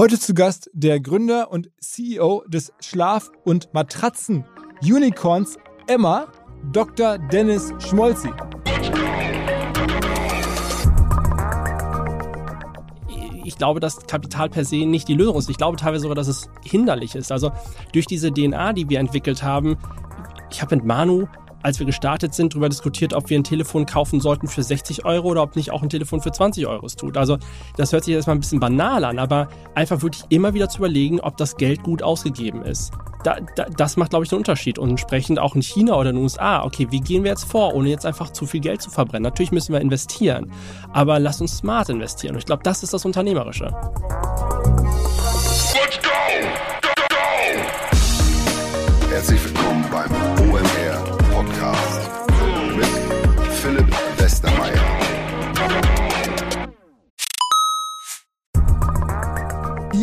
Heute zu Gast der Gründer und CEO des Schlaf- und Matratzen-Unicorns Emma, Dr. Dennis Schmolzi. ich glaube, dass Kapital per se nicht die Lösung ist. Ich glaube teilweise sogar, dass es hinderlich ist. Also durch diese DNA, die wir entwickelt haben, ich habe mit Manu als wir gestartet sind, darüber diskutiert, ob wir ein Telefon kaufen sollten für 60 Euro oder ob nicht auch ein Telefon für 20 Euro es tut. Also das hört sich erstmal ein bisschen banal an, aber einfach wirklich immer wieder zu überlegen, ob das Geld gut ausgegeben ist. Da, da, das macht, glaube ich, den Unterschied. Und entsprechend auch in China oder in den USA, okay, wie gehen wir jetzt vor, ohne jetzt einfach zu viel Geld zu verbrennen? Natürlich müssen wir investieren, aber lass uns smart investieren. Und ich glaube, das ist das Unternehmerische.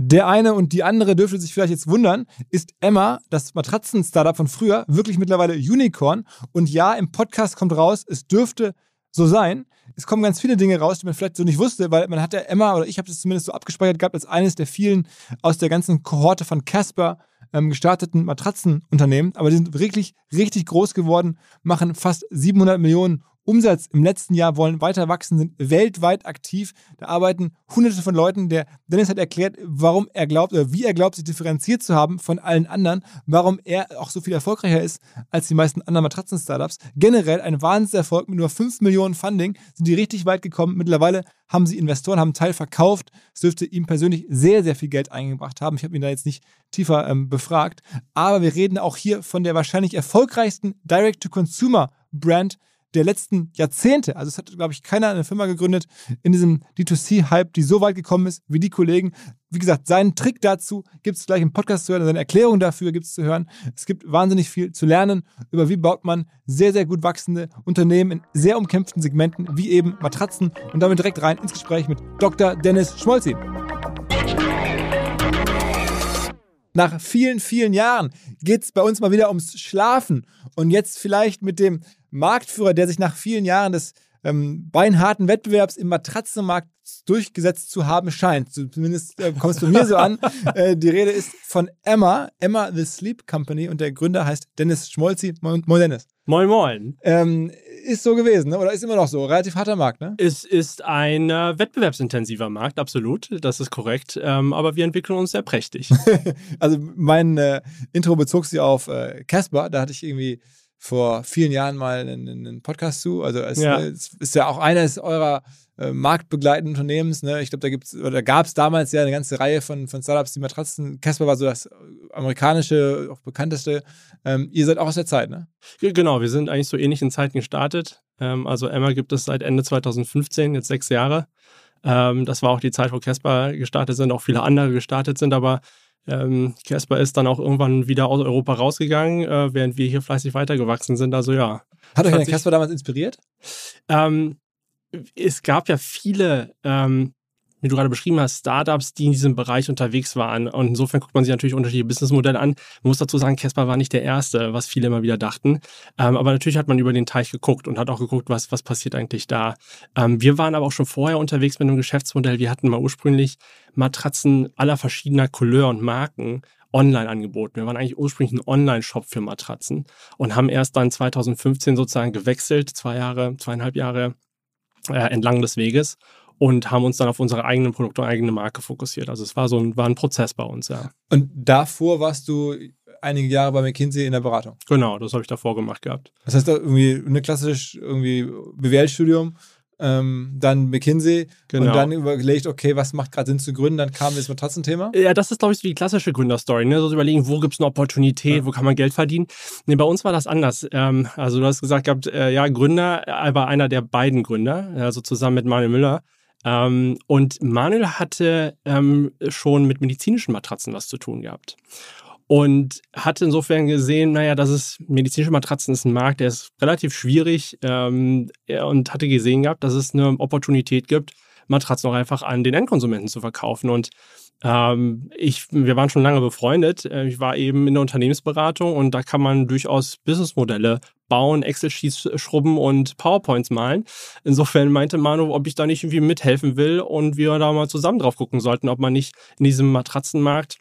Der eine und die andere dürfte sich vielleicht jetzt wundern, ist Emma, das Matratzen-Startup von früher, wirklich mittlerweile Unicorn. Und ja, im Podcast kommt raus, es dürfte so sein. Es kommen ganz viele Dinge raus, die man vielleicht so nicht wusste, weil man hat ja Emma, oder ich habe das zumindest so abgespeichert gehabt, als eines der vielen aus der ganzen Kohorte von Casper ähm, gestarteten Matratzenunternehmen. Aber die sind wirklich richtig groß geworden, machen fast 700 Millionen Umsatz im letzten Jahr wollen weiter wachsen, sind weltweit aktiv. Da arbeiten hunderte von Leuten. Der Dennis hat erklärt, warum er glaubt oder wie er glaubt, sich differenziert zu haben von allen anderen, warum er auch so viel erfolgreicher ist als die meisten anderen Matratzen-Startups. Generell ein Wahnsinnserfolg mit nur 5 Millionen Funding sind die richtig weit gekommen. Mittlerweile haben sie Investoren, haben einen Teil verkauft. Es dürfte ihm persönlich sehr, sehr viel Geld eingebracht haben. Ich habe ihn da jetzt nicht tiefer ähm, befragt. Aber wir reden auch hier von der wahrscheinlich erfolgreichsten Direct-to-Consumer-Brand der letzten Jahrzehnte. Also es hat, glaube ich, keiner eine Firma gegründet in diesem D2C-Hype, die so weit gekommen ist wie die Kollegen. Wie gesagt, seinen Trick dazu gibt es gleich im Podcast zu hören, seine Erklärung dafür gibt es zu hören. Es gibt wahnsinnig viel zu lernen über wie baut man sehr, sehr gut wachsende Unternehmen in sehr umkämpften Segmenten, wie eben Matratzen. Und damit direkt rein ins Gespräch mit Dr. Dennis Schmolzi. Nach vielen, vielen Jahren geht es bei uns mal wieder ums Schlafen. Und jetzt vielleicht mit dem Marktführer, der sich nach vielen Jahren des ähm, beinharten Wettbewerbs im Matratzenmarkt durchgesetzt zu haben scheint. Zumindest äh, kommst du mir so an. Äh, die Rede ist von Emma, Emma The Sleep Company und der Gründer heißt Dennis Schmolzi. Moin, moin Dennis. Moin, moin. Ähm, ist so gewesen, ne? oder ist immer noch so? Relativ harter Markt, ne? Es ist ein äh, wettbewerbsintensiver Markt, absolut. Das ist korrekt. Ähm, aber wir entwickeln uns sehr prächtig. also mein äh, Intro bezog sich auf äh, Casper. Da hatte ich irgendwie vor vielen Jahren mal einen, einen Podcast zu. Also es, ja. es, ist ja auch eines eurer äh, marktbegleitenden Unternehmens. Ne? Ich glaube, da gibt's oder gab es damals ja eine ganze Reihe von, von Startups, die Matratzen. Casper war so das amerikanische, auch bekannteste. Ähm, ihr seid auch aus der Zeit, ne? Genau, wir sind eigentlich so ähnlichen Zeiten gestartet. Ähm, also Emma gibt es seit Ende 2015, jetzt sechs Jahre. Ähm, das war auch die Zeit, wo Casper gestartet sind, auch viele andere gestartet sind, aber ähm, Casper ist dann auch irgendwann wieder aus Europa rausgegangen, äh, während wir hier fleißig weitergewachsen sind. Also ja. Hat euch der Casper damals inspiriert? Ähm, es gab ja viele ähm, wie du gerade beschrieben hast, Startups, die in diesem Bereich unterwegs waren. Und insofern guckt man sich natürlich unterschiedliche Businessmodelle an. Man muss dazu sagen, Casper war nicht der Erste, was viele immer wieder dachten. Ähm, aber natürlich hat man über den Teich geguckt und hat auch geguckt, was, was passiert eigentlich da. Ähm, wir waren aber auch schon vorher unterwegs mit einem Geschäftsmodell. Wir hatten mal ursprünglich Matratzen aller verschiedener Couleur und Marken online angeboten. Wir waren eigentlich ursprünglich ein Online-Shop für Matratzen und haben erst dann 2015 sozusagen gewechselt, zwei Jahre, zweieinhalb Jahre äh, entlang des Weges und haben uns dann auf unsere eigenen Produkte und eigene Marke fokussiert. Also es war so ein, war ein Prozess bei uns, ja. Und davor warst du einige Jahre bei McKinsey in der Beratung. Genau, das habe ich davor gemacht gehabt. Das heißt irgendwie eine klassische irgendwie BWL-Studium, ähm, dann McKinsey genau. und dann überlegt, okay, was macht gerade Sinn zu gründen, dann kam das Matratzenthema. Ja, das ist, glaube ich, die klassische Gründerstory, ne? So überlegen, wo gibt es eine Opportunität, ja. wo kann man Geld verdienen. Nee, bei uns war das anders. Ähm, also du hast gesagt gehabt, äh, ja, Gründer, aber einer der beiden Gründer, also zusammen mit Manuel Müller. Ähm, und Manuel hatte ähm, schon mit medizinischen Matratzen was zu tun gehabt. Und hatte insofern gesehen, naja, das ist medizinische Matratzen ist ein Markt, der ist relativ schwierig ähm, und hatte gesehen gehabt, dass es eine Opportunität gibt, Matratzen auch einfach an den Endkonsumenten zu verkaufen. Und ähm, ich, wir waren schon lange befreundet. Äh, ich war eben in der Unternehmensberatung und da kann man durchaus Businessmodelle bauen, Excel-Sheets schrubben und PowerPoints malen. Insofern meinte Manu, ob ich da nicht irgendwie mithelfen will und wir da mal zusammen drauf gucken sollten, ob man nicht in diesem Matratzenmarkt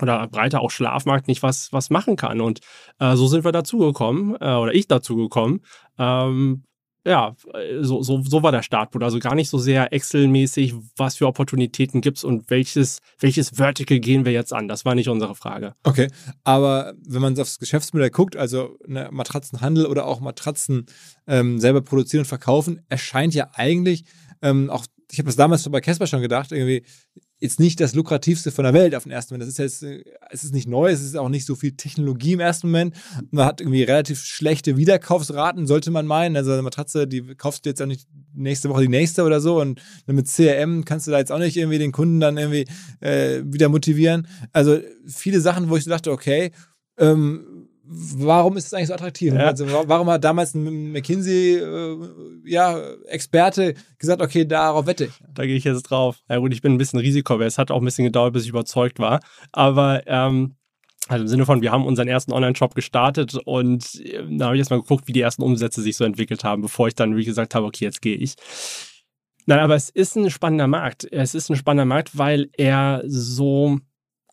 oder breiter auch Schlafmarkt nicht was, was machen kann. Und äh, so sind wir dazugekommen, äh, oder ich dazugekommen, ähm, ja, so, so, so war der Startpunkt. Also gar nicht so sehr Excel-mäßig, was für Opportunitäten gibt es und welches, welches Vertical gehen wir jetzt an. Das war nicht unsere Frage. Okay, aber wenn man aufs Geschäftsmodell guckt, also eine Matratzenhandel oder auch Matratzen ähm, selber produzieren und verkaufen, erscheint ja eigentlich ähm, auch, ich habe das damals bei Casper schon gedacht, irgendwie jetzt nicht das lukrativste von der Welt auf den ersten Moment. Das ist jetzt, es ist nicht neu, es ist auch nicht so viel Technologie im ersten Moment. Man hat irgendwie relativ schlechte Wiederkaufsraten, sollte man meinen. Also eine Matratze, die kaufst du jetzt auch nicht nächste Woche die nächste oder so. Und mit CRM kannst du da jetzt auch nicht irgendwie den Kunden dann irgendwie äh, wieder motivieren. Also viele Sachen, wo ich so dachte, okay, ähm, warum ist es eigentlich so attraktiv? Ja. Also, warum hat damals ein McKinsey-Experte äh, ja, gesagt, okay, darauf wette ich? Da gehe ich jetzt drauf. Ja gut, ich bin ein bisschen Risiko, es hat auch ein bisschen gedauert, bis ich überzeugt war. Aber ähm, also im Sinne von, wir haben unseren ersten Online-Shop gestartet und äh, da habe ich jetzt mal geguckt, wie die ersten Umsätze sich so entwickelt haben, bevor ich dann, wie gesagt habe, okay, jetzt gehe ich. Nein, aber es ist ein spannender Markt. Es ist ein spannender Markt, weil er so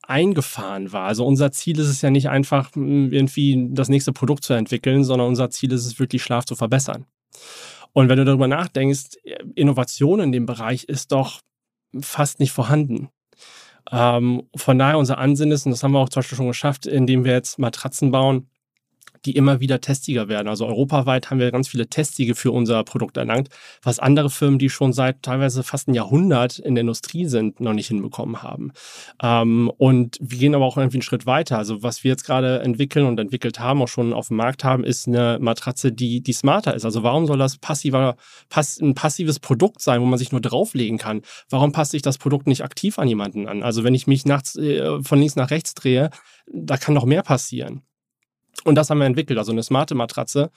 eingefahren war. Also unser Ziel ist es ja nicht einfach, hm, irgendwie das nächste Produkt zu entwickeln, sondern unser Ziel ist es wirklich, Schlaf zu verbessern. Und wenn du darüber nachdenkst, Innovation in dem Bereich ist doch fast nicht vorhanden. Ähm, von daher unser Ansinnen ist, und das haben wir auch zum Beispiel schon geschafft, indem wir jetzt Matratzen bauen, die immer wieder testiger werden. Also europaweit haben wir ganz viele Testige für unser Produkt erlangt, was andere Firmen, die schon seit teilweise fast ein Jahrhundert in der Industrie sind, noch nicht hinbekommen haben. Ähm, und wir gehen aber auch irgendwie einen Schritt weiter. Also was wir jetzt gerade entwickeln und entwickelt haben, auch schon auf dem Markt haben, ist eine Matratze, die, die smarter ist. Also warum soll das passiver, pass, ein passives Produkt sein, wo man sich nur drauflegen kann? Warum passt sich das Produkt nicht aktiv an jemanden an? Also wenn ich mich nachts äh, von links nach rechts drehe, da kann noch mehr passieren. Und das haben wir entwickelt, also eine smarte Matratze,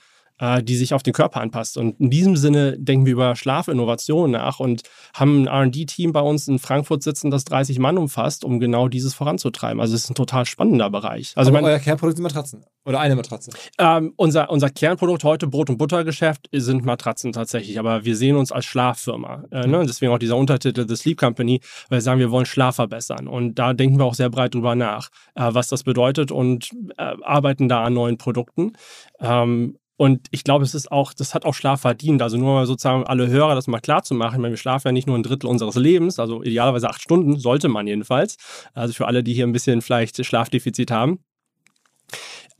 die sich auf den Körper anpasst. Und in diesem Sinne denken wir über Schlafinnovation nach und haben ein RD-Team bei uns in Frankfurt sitzen, das 30 Mann umfasst, um genau dieses voranzutreiben. Also es ist ein total spannender Bereich. Also mein, euer Kernprodukt sind Matratzen oder eine Matratze? Ähm, unser, unser Kernprodukt heute, Brot- und Buttergeschäft, sind Matratzen tatsächlich. Aber wir sehen uns als Schlaffirma. Äh, ne? Deswegen auch dieser Untertitel The Sleep Company, weil wir sagen, wir wollen Schlaf verbessern. Und da denken wir auch sehr breit drüber nach, äh, was das bedeutet und äh, arbeiten da an neuen Produkten. Ähm, und ich glaube, es ist auch, das hat auch Schlaf verdient. Also nur mal sozusagen alle Hörer das mal klar zu machen. Ich meine, wir schlafen ja nicht nur ein Drittel unseres Lebens, also idealerweise acht Stunden, sollte man jedenfalls. Also für alle, die hier ein bisschen vielleicht Schlafdefizit haben.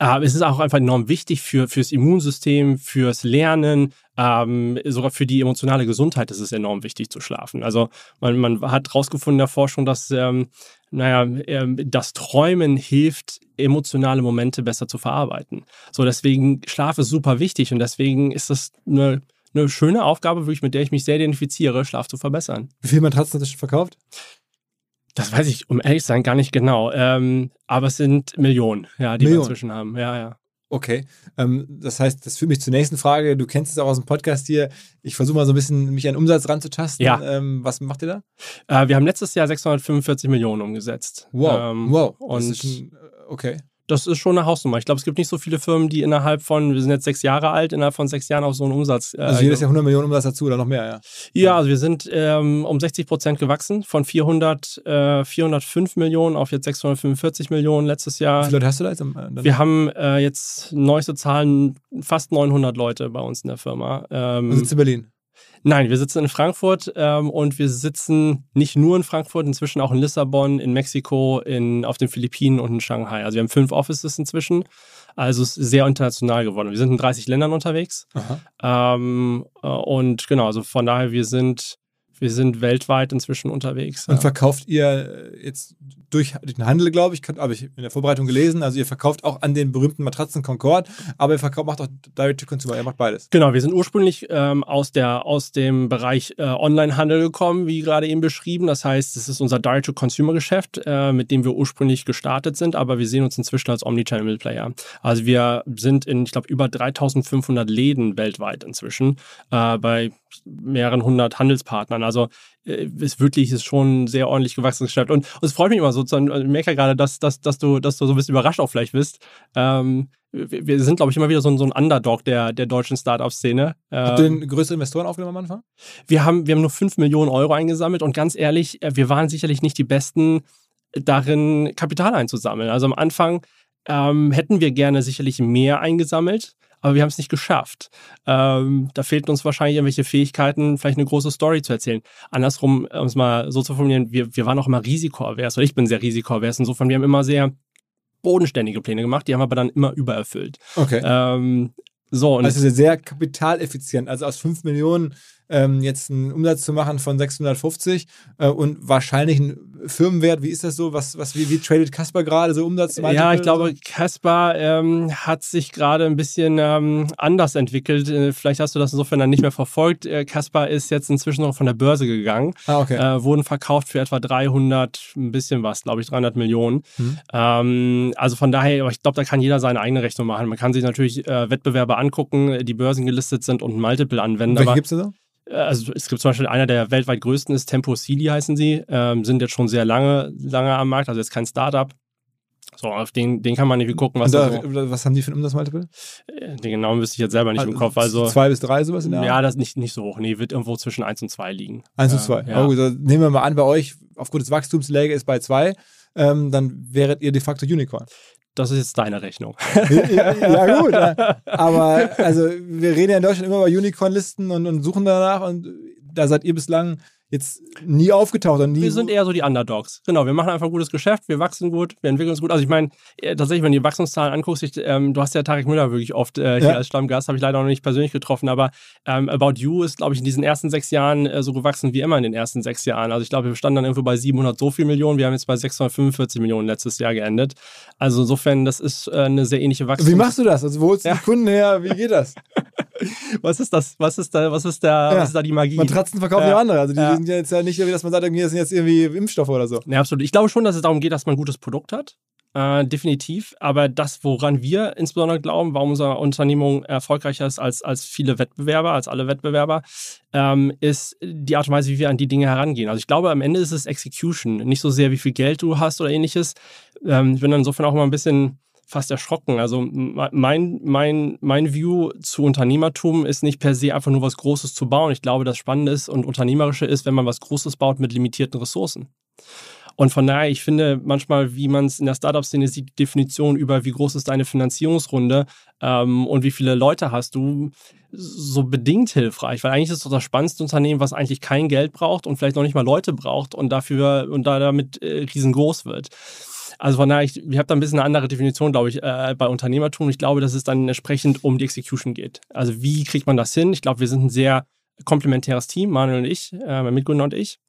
Aber es ist auch einfach enorm wichtig für, fürs Immunsystem, fürs Lernen, ähm, sogar für die emotionale Gesundheit ist es enorm wichtig zu schlafen. Also man, man hat herausgefunden in der Forschung, dass ähm, naja, ähm, das Träumen hilft, emotionale Momente besser zu verarbeiten. So, deswegen Schlaf ist super wichtig und deswegen ist das eine, eine schöne Aufgabe, wirklich, mit der ich mich sehr identifiziere, Schlaf zu verbessern. Wie viel Matratzen hast du schon verkauft? Das weiß ich, um ehrlich zu sein, gar nicht genau. Ähm, aber es sind Millionen, ja, die Millionen. wir inzwischen haben. Ja, ja. Okay, ähm, das heißt, das führt mich zur nächsten Frage. Du kennst es auch aus dem Podcast hier. Ich versuche mal so ein bisschen mich an Umsatz ranzutasten. Ja. Ähm, was macht ihr da? Äh, wir haben letztes Jahr 645 Millionen umgesetzt. Wow, Ähm, wow. Und Das äh, okay. Das ist schon eine Hausnummer. Ich glaube, es gibt nicht so viele Firmen, die innerhalb von, wir sind jetzt sechs Jahre alt, innerhalb von sechs Jahren auf so einen Umsatz. Äh, Also jedes Jahr 100 Millionen Umsatz dazu oder noch mehr, ja. Ja, also wir sind ähm, um 60 Prozent gewachsen, von 400, äh, 405 Millionen auf jetzt 645 Millionen letztes Wie Jahr. viele Leute hast du da jetzt? am- äh? Wir haben äh, jetzt neueste Zahlen, fast 900 Leute bei uns in der Firma. Ähm, sitzt in Berlin. Nein, wir sitzen in Frankfurt ähm, und wir sitzen nicht nur in Frankfurt, inzwischen auch in Lissabon, in Mexiko, in, auf den Philippinen und in Shanghai. Also wir haben fünf Offices inzwischen. Also es ist sehr international geworden. Wir sind in 30 Ländern unterwegs. Ähm, äh, und genau, also von daher, wir sind, wir sind weltweit inzwischen unterwegs. Und ja. verkauft ihr äh, jetzt durch den Handel, glaube ich, habe ich in der Vorbereitung gelesen, also ihr verkauft auch an den berühmten Matratzen Concorde, aber ihr verkauft, macht auch Direct-to-Consumer, ihr macht beides. Genau, wir sind ursprünglich ähm, aus, der, aus dem Bereich äh, Online-Handel gekommen, wie gerade eben beschrieben. Das heißt, es ist unser Direct-to-Consumer-Geschäft, äh, mit dem wir ursprünglich gestartet sind, aber wir sehen uns inzwischen als Omnichannel-Player. Also wir sind in, ich glaube, über 3500 Läden weltweit inzwischen äh, bei mehreren hundert Handelspartnern. Also äh, ist wirklich ist schon sehr ordentlich gewachsenes Geschäft. Und, und es freut mich immer so, zu- ich merke ja gerade, dass, dass, dass, du, dass du so ein bisschen überrascht auch vielleicht bist. Ähm, wir sind, glaube ich, immer wieder so ein, so ein Underdog der, der deutschen Startup-Szene. Habt ihr Ähm, denn größere Investoren aufgenommen am Anfang? wir, haben, wir haben nur 5 Millionen Euro eingesammelt und ganz ehrlich, äh, wir waren sicherlich nicht die Besten darin, Kapital einzusammeln. Also am Anfang ähm, hätten wir gerne sicherlich mehr eingesammelt, aber wir haben es nicht geschafft. Ähm, da fehlten uns wahrscheinlich irgendwelche Fähigkeiten, vielleicht eine große Story zu erzählen. Andersrum, um es mal so zu formulieren, wir, wir waren auch immer risikoavers, oder ich bin sehr risikoavers. Insofern, wir haben immer sehr bodenständige Pläne gemacht, die haben wir aber dann immer übererfüllt. Okay. Ähm, so, und also sehr kapitaleffizient. Also aus 5 Millionen ähm, jetzt einen Umsatz zu machen von 650 äh, und wahrscheinlich ein Firmenwert, wie ist das so? Was, was, wie, wie tradet Casper gerade so Umsatz? Ja, ich glaube, Caspar ähm, hat sich gerade ein bisschen ähm, anders entwickelt. Äh, vielleicht hast du das insofern dann nicht mehr verfolgt. Äh, Caspar ist jetzt inzwischen noch von der Börse gegangen, Ah, okay. äh, wurden verkauft für etwa 300, ein bisschen was, glaube ich, 300 Millionen. Mhm. Ähm, also von daher, aber ich glaube, da kann jeder seine eigene Rechnung machen. Man kann sich natürlich äh, Wettbewerber angucken, die börsengelistet sind und ein Multiple anwenden. Welche gibt es da äh, also es gibt zum Beispiel einer der weltweit größten ist Tempo Sealy heißen sie, ähm, sind jetzt schon sehr lange, lange am Markt, also jetzt kein Startup. So, auf den, den kann man irgendwie gucken, was da so, was haben die für ein Umsatzmultiple? äh, den genauen wüsste ich jetzt selber nicht im Kopf. Also, zwei bis drei, sowas in der ja, Art? das ist nicht, nicht so hoch. Nee, wird irgendwo zwischen 1 und 2 liegen. Eins Ja, und zwei. ja. Oh, dann nehmen wir mal an, bei euch aufgrund des Wachstums die Läge ist bei zwei, ähm, dann wäret ihr de facto Unicorn. Das ist jetzt deine Rechnung. ja, ja, gut. Aber also wir reden ja in Deutschland immer über Unicorn-Listen und, und suchen danach und da seid ihr bislang jetzt nie aufgetaucht nie. Wir sind eher so die Underdogs. Genau, wir machen einfach gutes Geschäft, wir wachsen gut, wir entwickeln uns gut. Also ich meine, äh, tatsächlich, wenn du die Wachstumszahlen anguckst, ich, ähm, du hast ja Tarek Müller wirklich oft äh, hier Ja. als Stammgast, habe ich leider noch nicht persönlich getroffen, aber ähm, About You ist, glaube ich, in diesen ersten sechs Jahren äh, so gewachsen wie immer in den ersten sechs Jahren. Also ich glaube, wir standen dann irgendwo bei 700 so viel Millionen, wir haben jetzt bei 645 Millionen letztes Jahr geendet. Also insofern, das ist äh, eine sehr ähnliche Wachstum. Wie machst du das? Also wo holst du Ja. die Kunden her? Wie geht das? Was ist das? Was ist da, was ist da, Ja. was ist da die Magie? Matratzen verkaufen Ja. ja andere. Also die Ja. sind ja jetzt ja nicht, dass man sagt, irgendwie, das sind jetzt irgendwie Impfstoffe oder so. Ja, absolut. Ich glaube schon, dass es darum geht, dass man ein gutes Produkt hat. Äh, definitiv. Aber das, woran wir insbesondere glauben, warum unsere Unternehmung erfolgreicher ist als, als viele Wettbewerber, als alle Wettbewerber, ähm, ist die Art und Weise, wie wir an die Dinge herangehen. Also ich glaube, am Ende ist es Execution. Nicht so sehr, wie viel Geld du hast oder ähnliches. Ähm, ich bin dann insofern auch mal ein bisschen fast erschrocken. Also mein, mein, mein View zu Unternehmertum ist nicht per se einfach nur was Großes zu bauen. Ich glaube, das Spannende ist und Unternehmerische ist, wenn man was Großes baut mit limitierten Ressourcen. Und von daher, ich finde manchmal, wie man es in der Startup-Szene sieht, die Definition über, wie groß ist deine Finanzierungsrunde ähm, und wie viele Leute hast du, so bedingt hilfreich. Weil eigentlich ist es doch das spannendste Unternehmen, was eigentlich kein Geld braucht und vielleicht noch nicht mal Leute braucht und dafür und da damit äh, riesengroß wird. Also von daher, ich, ich habe da ein bisschen eine andere Definition, glaube ich, äh, bei Unternehmertum. Ich glaube, dass es dann entsprechend um die Execution geht. Also wie kriegt man das hin? Ich glaube, wir sind ein sehr komplementäres Team, Manuel und ich, äh, mein Mitgründer und ich.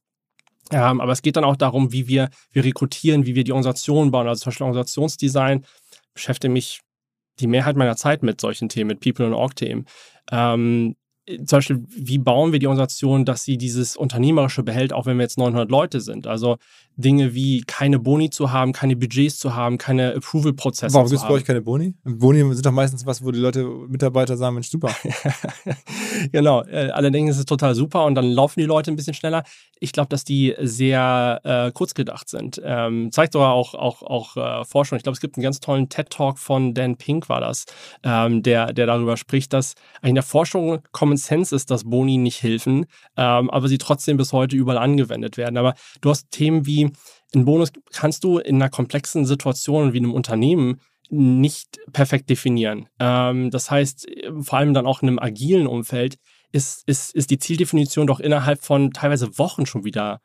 Ähm, aber es geht dann auch darum, wie wir, wir rekrutieren, wie wir die Organisation bauen. Also zum Beispiel Organisationsdesign beschäftige mich die Mehrheit meiner Zeit mit solchen Themen, mit People- und Org-Themen. Ähm, zum Beispiel, wie bauen wir die Organisation, dass sie dieses Unternehmerische behält, auch wenn wir jetzt 900 Leute sind. Also Dinge wie keine Boni zu haben, keine Budgets zu haben, keine Approval-Prozesse Warum gibt es bei euch keine Boni? Boni sind doch meistens was, wo die Leute, Mitarbeiter sagen, Mensch, super. genau, äh, alle denken, es ist total super und dann laufen die Leute ein bisschen schneller. Ich glaube, dass die sehr äh, kurz gedacht sind. Ähm, zeigt sogar auch, auch, auch äh, Forschung. Ich glaube, es gibt einen ganz tollen TED-Talk von Dan Pink, war das, ähm, der, der darüber spricht, dass eigentlich in der Forschung Common Sense ist, dass Boni nicht helfen, ähm, aber sie trotzdem bis heute überall angewendet werden. Aber du hast Themen wie ein Bonus kannst du in einer komplexen Situation wie einem Unternehmen nicht perfekt definieren. Ähm, das heißt, vor allem dann auch in einem agilen Umfeld ist, ist, ist die Zieldefinition doch innerhalb von teilweise Wochen schon wieder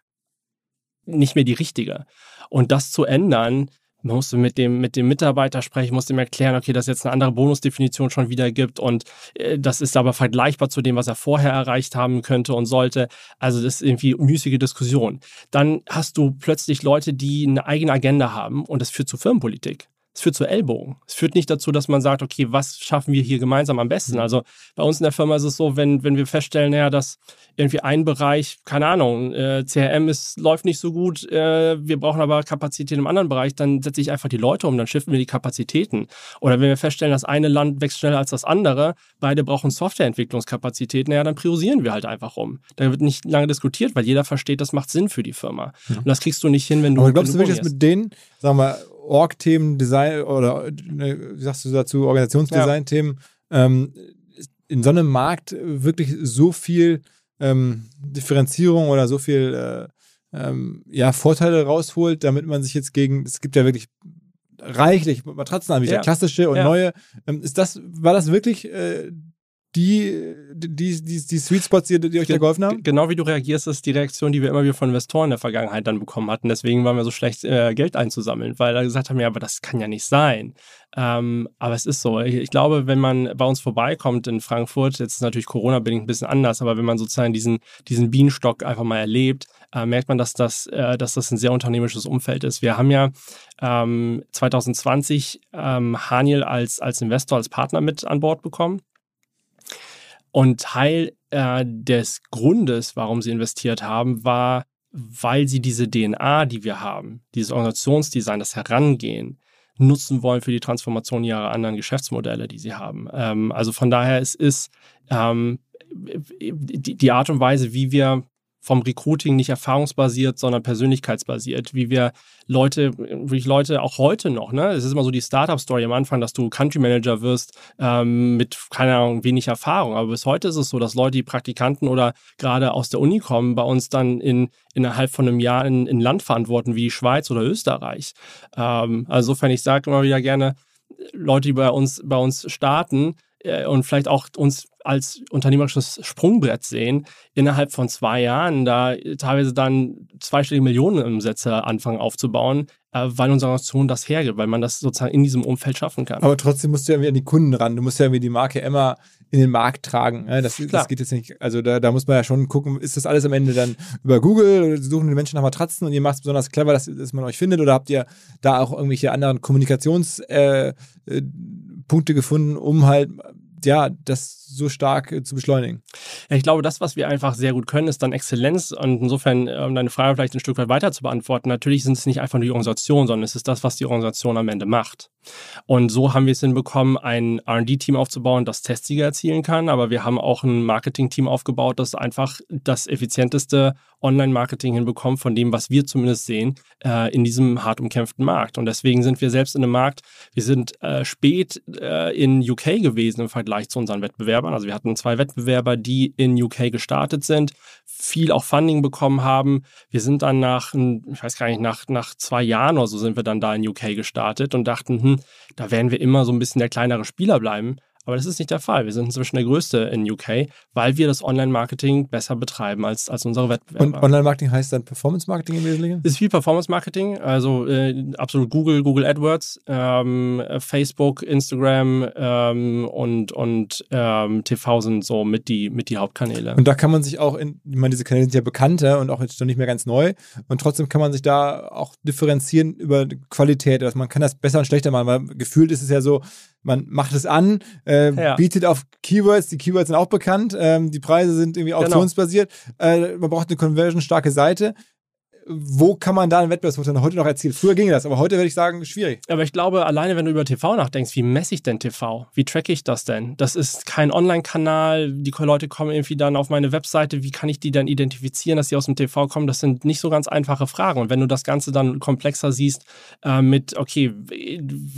nicht mehr die richtige. Und das zu ändern, man musste mit dem, mit dem Mitarbeiter sprechen, musste ihm erklären, okay, dass es jetzt eine andere Bonusdefinition schon wieder gibt und äh, das ist aber vergleichbar zu dem, was er vorher erreicht haben könnte und sollte. Also das ist irgendwie müßige Diskussion. Dann hast du plötzlich Leute, die eine eigene Agenda haben und das führt zu Firmenpolitik. Es führt zu Ellbogen. Es führt nicht dazu, dass man sagt, okay, was schaffen wir hier gemeinsam am besten? Also bei uns in der Firma ist es so, wenn, wenn wir feststellen, naja, dass irgendwie ein Bereich, keine Ahnung, äh, CRM ist, läuft nicht so gut, äh, wir brauchen aber Kapazität im anderen Bereich, dann setze ich einfach die Leute um, dann shiften wir die Kapazitäten. Oder wenn wir feststellen, das eine Land wächst schneller als das andere, beide brauchen Softwareentwicklungskapazität, naja, dann priorisieren wir halt einfach um. Da wird nicht lange diskutiert, weil jeder versteht, das macht Sinn für die Firma. Und das kriegst du nicht hin, wenn du. Aber glaubst du wirklich, dass mit denen, sagen wir, Org-Themen, Design oder ne, wie sagst du dazu, Organisationsdesign-Themen, ähm, in so einem Markt wirklich so viel ähm, Differenzierung oder so viel äh, ähm, ja, Vorteile rausholt, damit man sich jetzt gegen, es gibt ja wirklich reichlich Matratzenanbieter, Ja. klassische und Ja. neue. Ähm, ist das, war das wirklich äh, die, die, die, die Sweet Spots, die, die euch da Ge- geholfen haben? Genau wie du reagierst, ist die Reaktion, die wir immer wieder von Investoren in der Vergangenheit dann bekommen hatten. Deswegen waren wir so schlecht, äh, Geld einzusammeln, weil da gesagt haben, ja, aber das kann ja nicht sein. Ähm, aber es ist so. Ich, ich glaube, wenn man bei uns vorbeikommt in Frankfurt, jetzt ist natürlich Corona-bedingt ein bisschen anders, aber wenn man sozusagen diesen, diesen Bienenstock einfach mal erlebt, äh, merkt man, dass das, äh, dass das ein sehr unternehmerisches Umfeld ist. Wir haben ja ähm, 2020 ähm, Haniel als, als Investor, als Partner mit an Bord bekommen. Und Teil äh, des Grundes, warum sie investiert haben, war, weil sie diese DNA, die wir haben, dieses Organisationsdesign, das Herangehen, nutzen wollen für die Transformation ihrer anderen Geschäftsmodelle, die sie haben. Ähm, also von daher, es ist ähm, die, die Art und Weise, wie wir vom Recruiting nicht erfahrungsbasiert, sondern persönlichkeitsbasiert, wie wir Leute, wirklich Leute auch heute noch, ne? Es ist immer so die Startup-Story am Anfang, dass du Country Manager wirst ähm, mit, keine Ahnung, wenig Erfahrung. Aber bis heute ist es so, dass Leute, die Praktikanten oder gerade aus der Uni kommen, bei uns dann in, innerhalb von einem Jahr in, in Land verantworten wie Schweiz oder Österreich. Ähm, also insofern, ich sage immer wieder gerne, Leute, die bei uns, bei uns starten, äh, und vielleicht auch uns als unternehmerisches Sprungbrett sehen, innerhalb von zwei Jahren da teilweise dann zweistellige Millionenumsätze anfangen aufzubauen, äh, weil unsere Organisation das hergibt, weil man das sozusagen in diesem Umfeld schaffen kann. Aber trotzdem musst du ja irgendwie an die Kunden ran. Du musst ja irgendwie die Marke immer in den Markt tragen. Ja, das, das geht jetzt nicht. Also da, da muss man ja schon gucken, ist das alles am Ende dann über Google oder suchen die Menschen nach Matratzen und ihr macht es besonders clever, dass, dass man euch findet oder habt ihr da auch irgendwelche anderen Kommunikationspunkte äh, äh, gefunden, um halt ja, das so stark äh, zu beschleunigen. Ja, ich glaube, das, was wir einfach sehr gut können, ist dann Exzellenz. Und insofern, um deine Frage vielleicht ein Stück weit weiter zu beantworten, natürlich sind es nicht einfach nur die Organisation, sondern es ist das, was die Organisation am Ende macht. Und so haben wir es hinbekommen, ein RD-Team aufzubauen, das Testsieger erzielen kann. Aber wir haben auch ein Marketing-Team aufgebaut, das einfach das effizienteste Online-Marketing hinbekommt, von dem, was wir zumindest sehen, äh, in diesem hart umkämpften Markt. Und deswegen sind wir selbst in einem Markt, wir sind äh, spät äh, in UK gewesen im Vergleich zu unseren Wettbewerbern. Also wir hatten zwei Wettbewerber, die in UK gestartet sind, viel auch Funding bekommen haben. Wir sind dann nach, ich weiß gar nicht, nach, nach zwei Jahren oder so sind wir dann da in UK gestartet und dachten, hm, da werden wir immer so ein bisschen der kleinere Spieler bleiben. Aber das ist nicht der Fall. Wir sind inzwischen der größte in UK, weil wir das Online-Marketing besser betreiben als, als unsere Wettbewerber. Und Online-Marketing heißt dann Performance-Marketing im Wesentlichen? ist viel Performance-Marketing, also äh, absolut Google, Google AdWords, ähm, Facebook, Instagram ähm, und, und ähm, TV sind so mit die, mit die Hauptkanäle. Und da kann man sich auch, in, ich meine, diese Kanäle sind ja bekannter und auch jetzt schon nicht mehr ganz neu. Und trotzdem kann man sich da auch differenzieren über Qualität. Also man kann das besser und schlechter machen, weil gefühlt ist es ja so, man macht es an, äh, Ja. bietet auf Keywords, die Keywords sind auch bekannt, ähm, die Preise sind irgendwie Genau. auktionsbasiert, äh, man braucht eine conversion-starke Seite. Wo kann man da einen Wettbewerbsvorteil heute noch erzielen? Früher ging das, aber heute würde ich sagen, schwierig. Aber ich glaube, alleine wenn du über TV nachdenkst, wie messe ich denn TV? Wie tracke ich das denn? Das ist kein Online-Kanal, die Leute kommen irgendwie dann auf meine Webseite, wie kann ich die dann identifizieren, dass sie aus dem TV kommen? Das sind nicht so ganz einfache Fragen. Und wenn du das Ganze dann komplexer siehst, äh, mit, okay,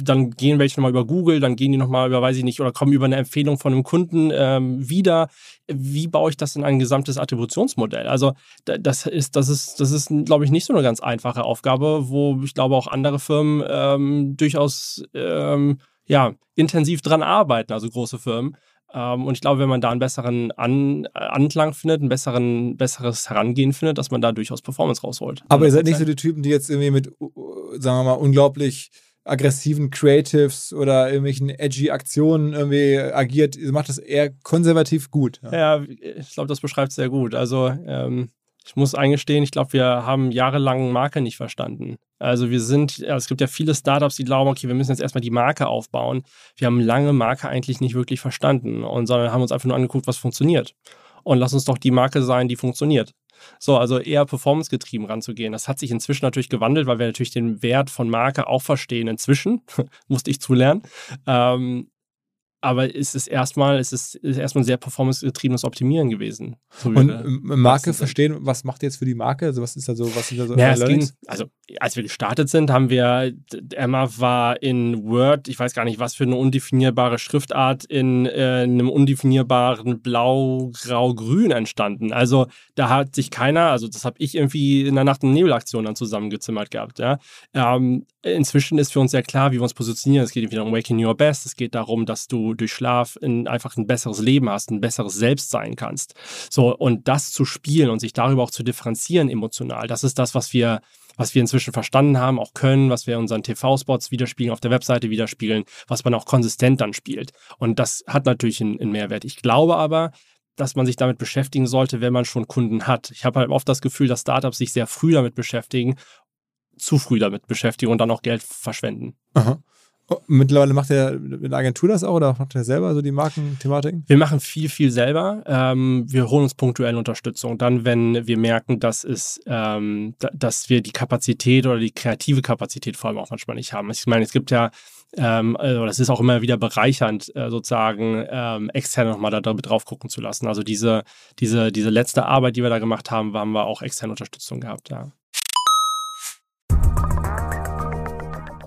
dann gehen welche nochmal über Google, dann gehen die nochmal über, weiß ich nicht, oder kommen über eine Empfehlung von einem Kunden ähm, wieder. Wie baue ich das in ein gesamtes Attributionsmodell? Also das ist, das ist, das ist, glaube ich, nicht so eine ganz einfache Aufgabe, wo ich glaube auch andere Firmen ähm, durchaus ähm, ja, intensiv dran arbeiten, also große Firmen. Ähm, und ich glaube, wenn man da einen besseren An Anklang findet, ein besseren, besseres Herangehen findet, dass man da durchaus Performance rausholt. Aber ihr seid nicht so die Typen, die jetzt irgendwie mit, sagen wir mal, unglaublich aggressiven Creatives oder irgendwelchen edgy Aktionen irgendwie agiert. Ihr macht das eher konservativ gut. Ja, ja ich glaube, das beschreibt es sehr gut. Also ähm, ich muss eingestehen, ich glaube, wir haben jahrelang Marke nicht verstanden. Also wir sind, es gibt ja viele Startups, die glauben, okay, wir müssen jetzt erstmal die Marke aufbauen. Wir haben lange Marke eigentlich nicht wirklich verstanden und sondern haben uns einfach nur angeguckt, was funktioniert. Und lass uns doch die Marke sein, die funktioniert. So, also eher performancegetrieben ranzugehen. Das hat sich inzwischen natürlich gewandelt, weil wir natürlich den Wert von Marke auch verstehen. Inzwischen musste ich zulernen. Ähm, aber es ist erstmal, es ist, ist erstmal ein sehr performancegetriebenes Optimieren gewesen. So und Marke verstehen, was macht ihr jetzt für die Marke? Also was ist da so, was sind da so ja, ging, Also als wir gestartet sind, haben wir, Emma war in Word, ich weiß gar nicht, was für eine undefinierbare Schriftart in, äh, einem undefinierbaren Blau-Grau-Grün entstanden. Also da hat sich keiner, also das habe ich irgendwie in der Nacht- und Nebelaktion dann zusammengezimmert gehabt. Ja. Ähm, inzwischen ist für uns sehr klar, wie wir uns positionieren. Es geht wieder um Waking Your Best. Es geht darum, dass du durch Schlaf in, einfach ein besseres Leben hast, ein besseres Selbst sein kannst. So, und das zu spielen und sich darüber auch zu differenzieren emotional, das ist das, was wir was wir inzwischen verstanden haben, auch können, was wir unseren TV-Spots widerspiegeln, auf der Webseite widerspiegeln, was man auch konsistent dann spielt. Und das hat natürlich einen, einen Mehrwert. Ich glaube aber, dass man sich damit beschäftigen sollte, wenn man schon Kunden hat. Ich habe halt oft das Gefühl, dass Startups sich sehr früh damit beschäftigen zu früh damit beschäftigen und dann auch Geld verschwenden. Aha. Oh, mittlerweile macht er mit der Agentur das auch oder macht er selber so die Markenthematiken? Wir machen viel, viel selber. Ähm, wir holen uns punktuell Unterstützung. Dann, wenn wir merken, dass, es, ähm, dass wir die Kapazität oder die kreative Kapazität vor allem auch manchmal nicht haben. Ich meine, es gibt ja ähm, also das ist auch immer wieder bereichernd, äh, sozusagen ähm, extern nochmal da drauf gucken zu lassen. Also diese, diese, diese letzte Arbeit, die wir da gemacht haben, haben wir auch externe Unterstützung gehabt, ja.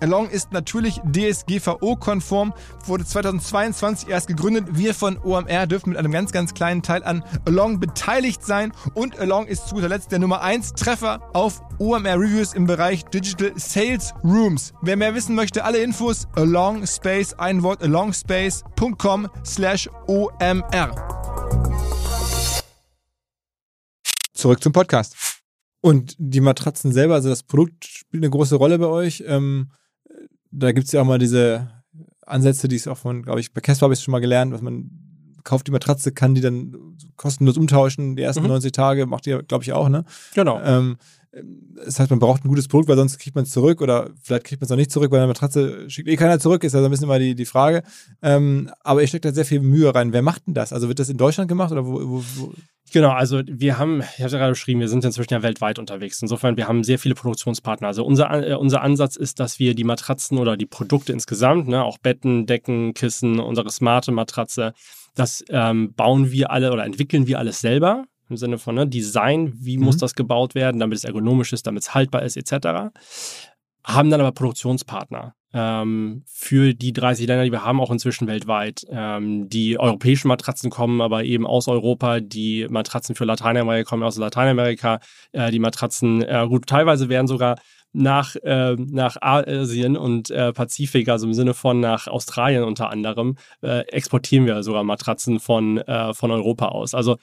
Along ist natürlich DSGVO-konform, wurde 2022 erst gegründet. Wir von OMR dürfen mit einem ganz, ganz kleinen Teil an Along beteiligt sein und Along ist zu guter Letzt der Nummer 1 Treffer auf OMR Reviews im Bereich Digital Sales Rooms. Wer mehr wissen möchte, alle Infos Along Space, ein Wort alongspace.com slash OMR. Zurück zum Podcast. Und die Matratzen selber, also das Produkt spielt eine große Rolle bei euch. Ähm, da gibt es ja auch mal diese Ansätze, die es auch von, glaube ich, bei Casper habe ich schon mal gelernt, dass man kauft die Matratze, kann die dann kostenlos umtauschen, die ersten mhm. 90 Tage, macht ihr, glaube ich, auch, ne? Genau. Ähm, das heißt, man braucht ein gutes Produkt, weil sonst kriegt man es zurück oder vielleicht kriegt man es auch nicht zurück, weil eine Matratze schickt eh keiner zurück, ist also ein bisschen immer die, die Frage. Ähm, aber ihr steckt da sehr viel Mühe rein. Wer macht denn das? Also wird das in Deutschland gemacht oder wo? wo, wo? Genau, also wir haben, ich hatte gerade beschrieben, wir sind inzwischen ja weltweit unterwegs. Insofern, wir haben sehr viele Produktionspartner. Also unser, äh, unser Ansatz ist, dass wir die Matratzen oder die Produkte insgesamt, ne, auch Betten, Decken, Kissen, unsere smarte Matratze, Das ähm, bauen wir alle oder entwickeln wir alles selber im Sinne von ne, Design, wie mhm. muss das gebaut werden, damit es ergonomisch ist, damit es haltbar ist, etc. Haben dann aber Produktionspartner ähm, für die 30 Länder, die wir haben, auch inzwischen weltweit. Ähm, die europäischen Matratzen kommen aber eben aus Europa, die Matratzen für Lateinamerika kommen aus Lateinamerika, äh, die Matratzen, äh, gut, teilweise werden sogar nach, äh, nach Asien und äh, Pazifik, also im Sinne von nach Australien unter anderem, äh, exportieren wir sogar Matratzen von, äh, von Europa aus. Also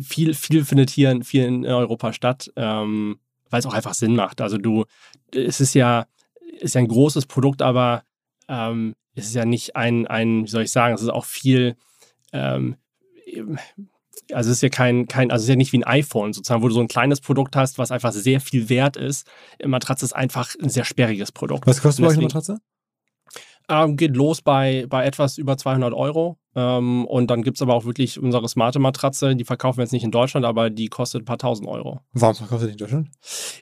viel, viel findet hier viel in Europa statt, ähm, weil es auch einfach Sinn macht. Also du, es ist ja, ist ja ein großes Produkt, aber ähm, es ist ja nicht ein, ein, wie soll ich sagen, es ist auch viel, ähm, also es ist ja kein, kein, also es ist ja nicht wie ein iPhone sozusagen, wo du so ein kleines Produkt hast, was einfach sehr viel wert ist. Matratze ist einfach ein sehr sperriges Produkt. Was kostet bei euch eine Matratze? Ähm, geht los bei, bei etwas über 200 Euro. Ähm, und dann gibt es aber auch wirklich unsere smarte Matratze, die verkaufen wir jetzt nicht in Deutschland, aber die kostet ein paar tausend Euro. Warum verkauft ihr nicht in Deutschland?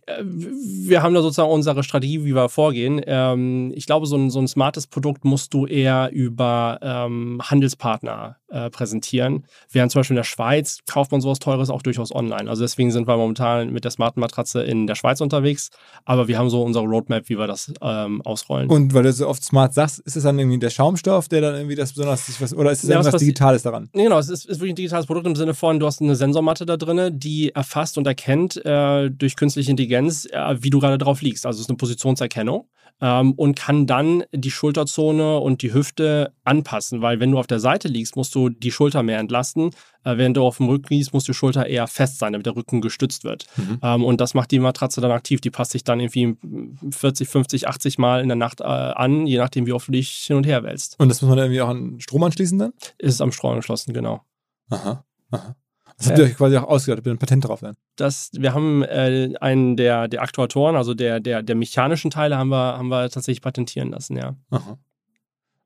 Äh, wir haben da sozusagen unsere Strategie, wie wir vorgehen. Ähm, ich glaube, so ein, so ein smartes Produkt musst du eher über ähm, Handelspartner äh, präsentieren. Während zum Beispiel in der Schweiz kauft man sowas Teures auch durchaus online. Also deswegen sind wir momentan mit der smarten Matratze in der Schweiz unterwegs, aber wir haben so unsere Roadmap, wie wir das ähm, ausrollen. Und weil du so oft smart sagst, ist es dann irgendwie der Schaumstoff, der dann irgendwie das besonders sich was, oder ist es ja, irgendwas Digitales daran? Genau, es ist, ist, wirklich ein digitales Produkt im Sinne von, du hast eine Sensormatte da drin, die erfasst und erkennt äh, durch künstliche Intelligenz, äh, wie du gerade drauf liegst. Also es ist eine Positionserkennung ähm, und kann dann die Schulterzone und die Hüfte anpassen, weil wenn du auf der Seite liegst, musst du die Schulter mehr entlasten. Äh, während du auf dem Rücken liegst, muss die Schulter eher fest sein, damit der Rücken gestützt wird. Mhm. Ähm, und das macht die Matratze dann aktiv. Die passt sich dann irgendwie 40, 50, 80 Mal in der Nacht äh, an, je nachdem, wie oft du dich hin und her wälzt. Und das muss man dann irgendwie auch an Strom anschließen dann? Ist am Strom angeschlossen, genau. Aha, aha. Das habt ihr euch quasi auch ausgedacht, habt ihr ein Patent drauf dann? Das, wir haben äh, einen der, der Aktuatoren, also der, der, der mechanischen Teile, haben wir, haben wir tatsächlich patentieren lassen, ja. Aha.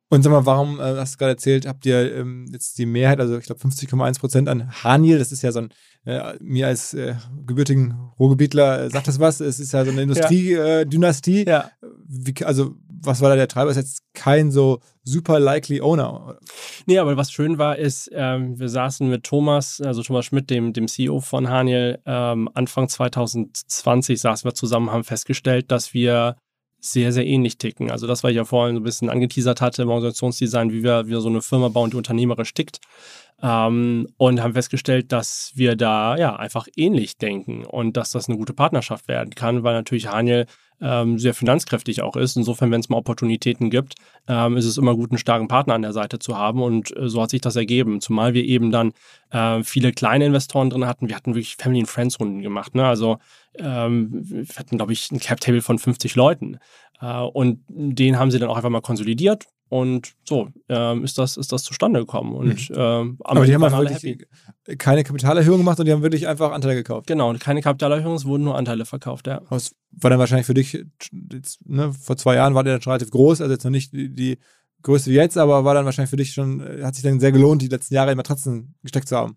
Und sag mal, warum, äh, hast du gerade erzählt, habt ihr ähm, jetzt die Mehrheit, also ich glaube 50,1 Prozent an Haniel, das ist ja so ein, äh, mir als äh, gebürtigen Ruhrgebietler äh, sagt das was, es ist ja so eine Industriedynastie. Ja. Wie, also was war da der Treiber? Ist jetzt kein so super likely Owner. Nee, aber was schön war, ist, ähm, wir saßen mit Thomas, also Thomas Schmidt, dem, dem CEO von Haniel, ähm, Anfang 2020 saßen wir zusammen, haben festgestellt, dass wir sehr, sehr ähnlich ticken. Also das, was ich ja vorhin so ein bisschen angeteasert hatte im Organisationsdesign, wie wir, wie wir so eine Firma bauen, die unternehmerisch tickt. Ähm, und haben festgestellt, dass wir da ja einfach ähnlich denken und dass das eine gute Partnerschaft werden kann, weil natürlich Haniel ähm, sehr finanzkräftig auch ist. Insofern, wenn es mal Opportunitäten gibt, ähm, ist es immer gut, einen starken Partner an der Seite zu haben. Und äh, so hat sich das ergeben. Zumal wir eben dann äh, viele kleine Investoren drin hatten. Wir hatten wirklich Family and Friends Runden gemacht. Ne? Also ähm, wir hatten, glaube ich, ein Cap Table von 50 Leuten. Äh, und den haben sie dann auch einfach mal konsolidiert. Und so ähm, ist, das, ist das zustande gekommen. Und, mhm. ähm, Aber die haben einfach wirklich happy. keine Kapitalerhöhung gemacht und die haben wirklich einfach Anteile gekauft. Genau, keine Kapitalerhöhung, es wurden nur Anteile verkauft, ja. Das war dann wahrscheinlich für dich, jetzt, ne, vor zwei Jahren war der dann schon relativ groß, also jetzt noch nicht die, die Größe wie jetzt, aber war dann wahrscheinlich für dich schon, hat sich dann sehr gelohnt, die letzten Jahre in Matratzen gesteckt zu haben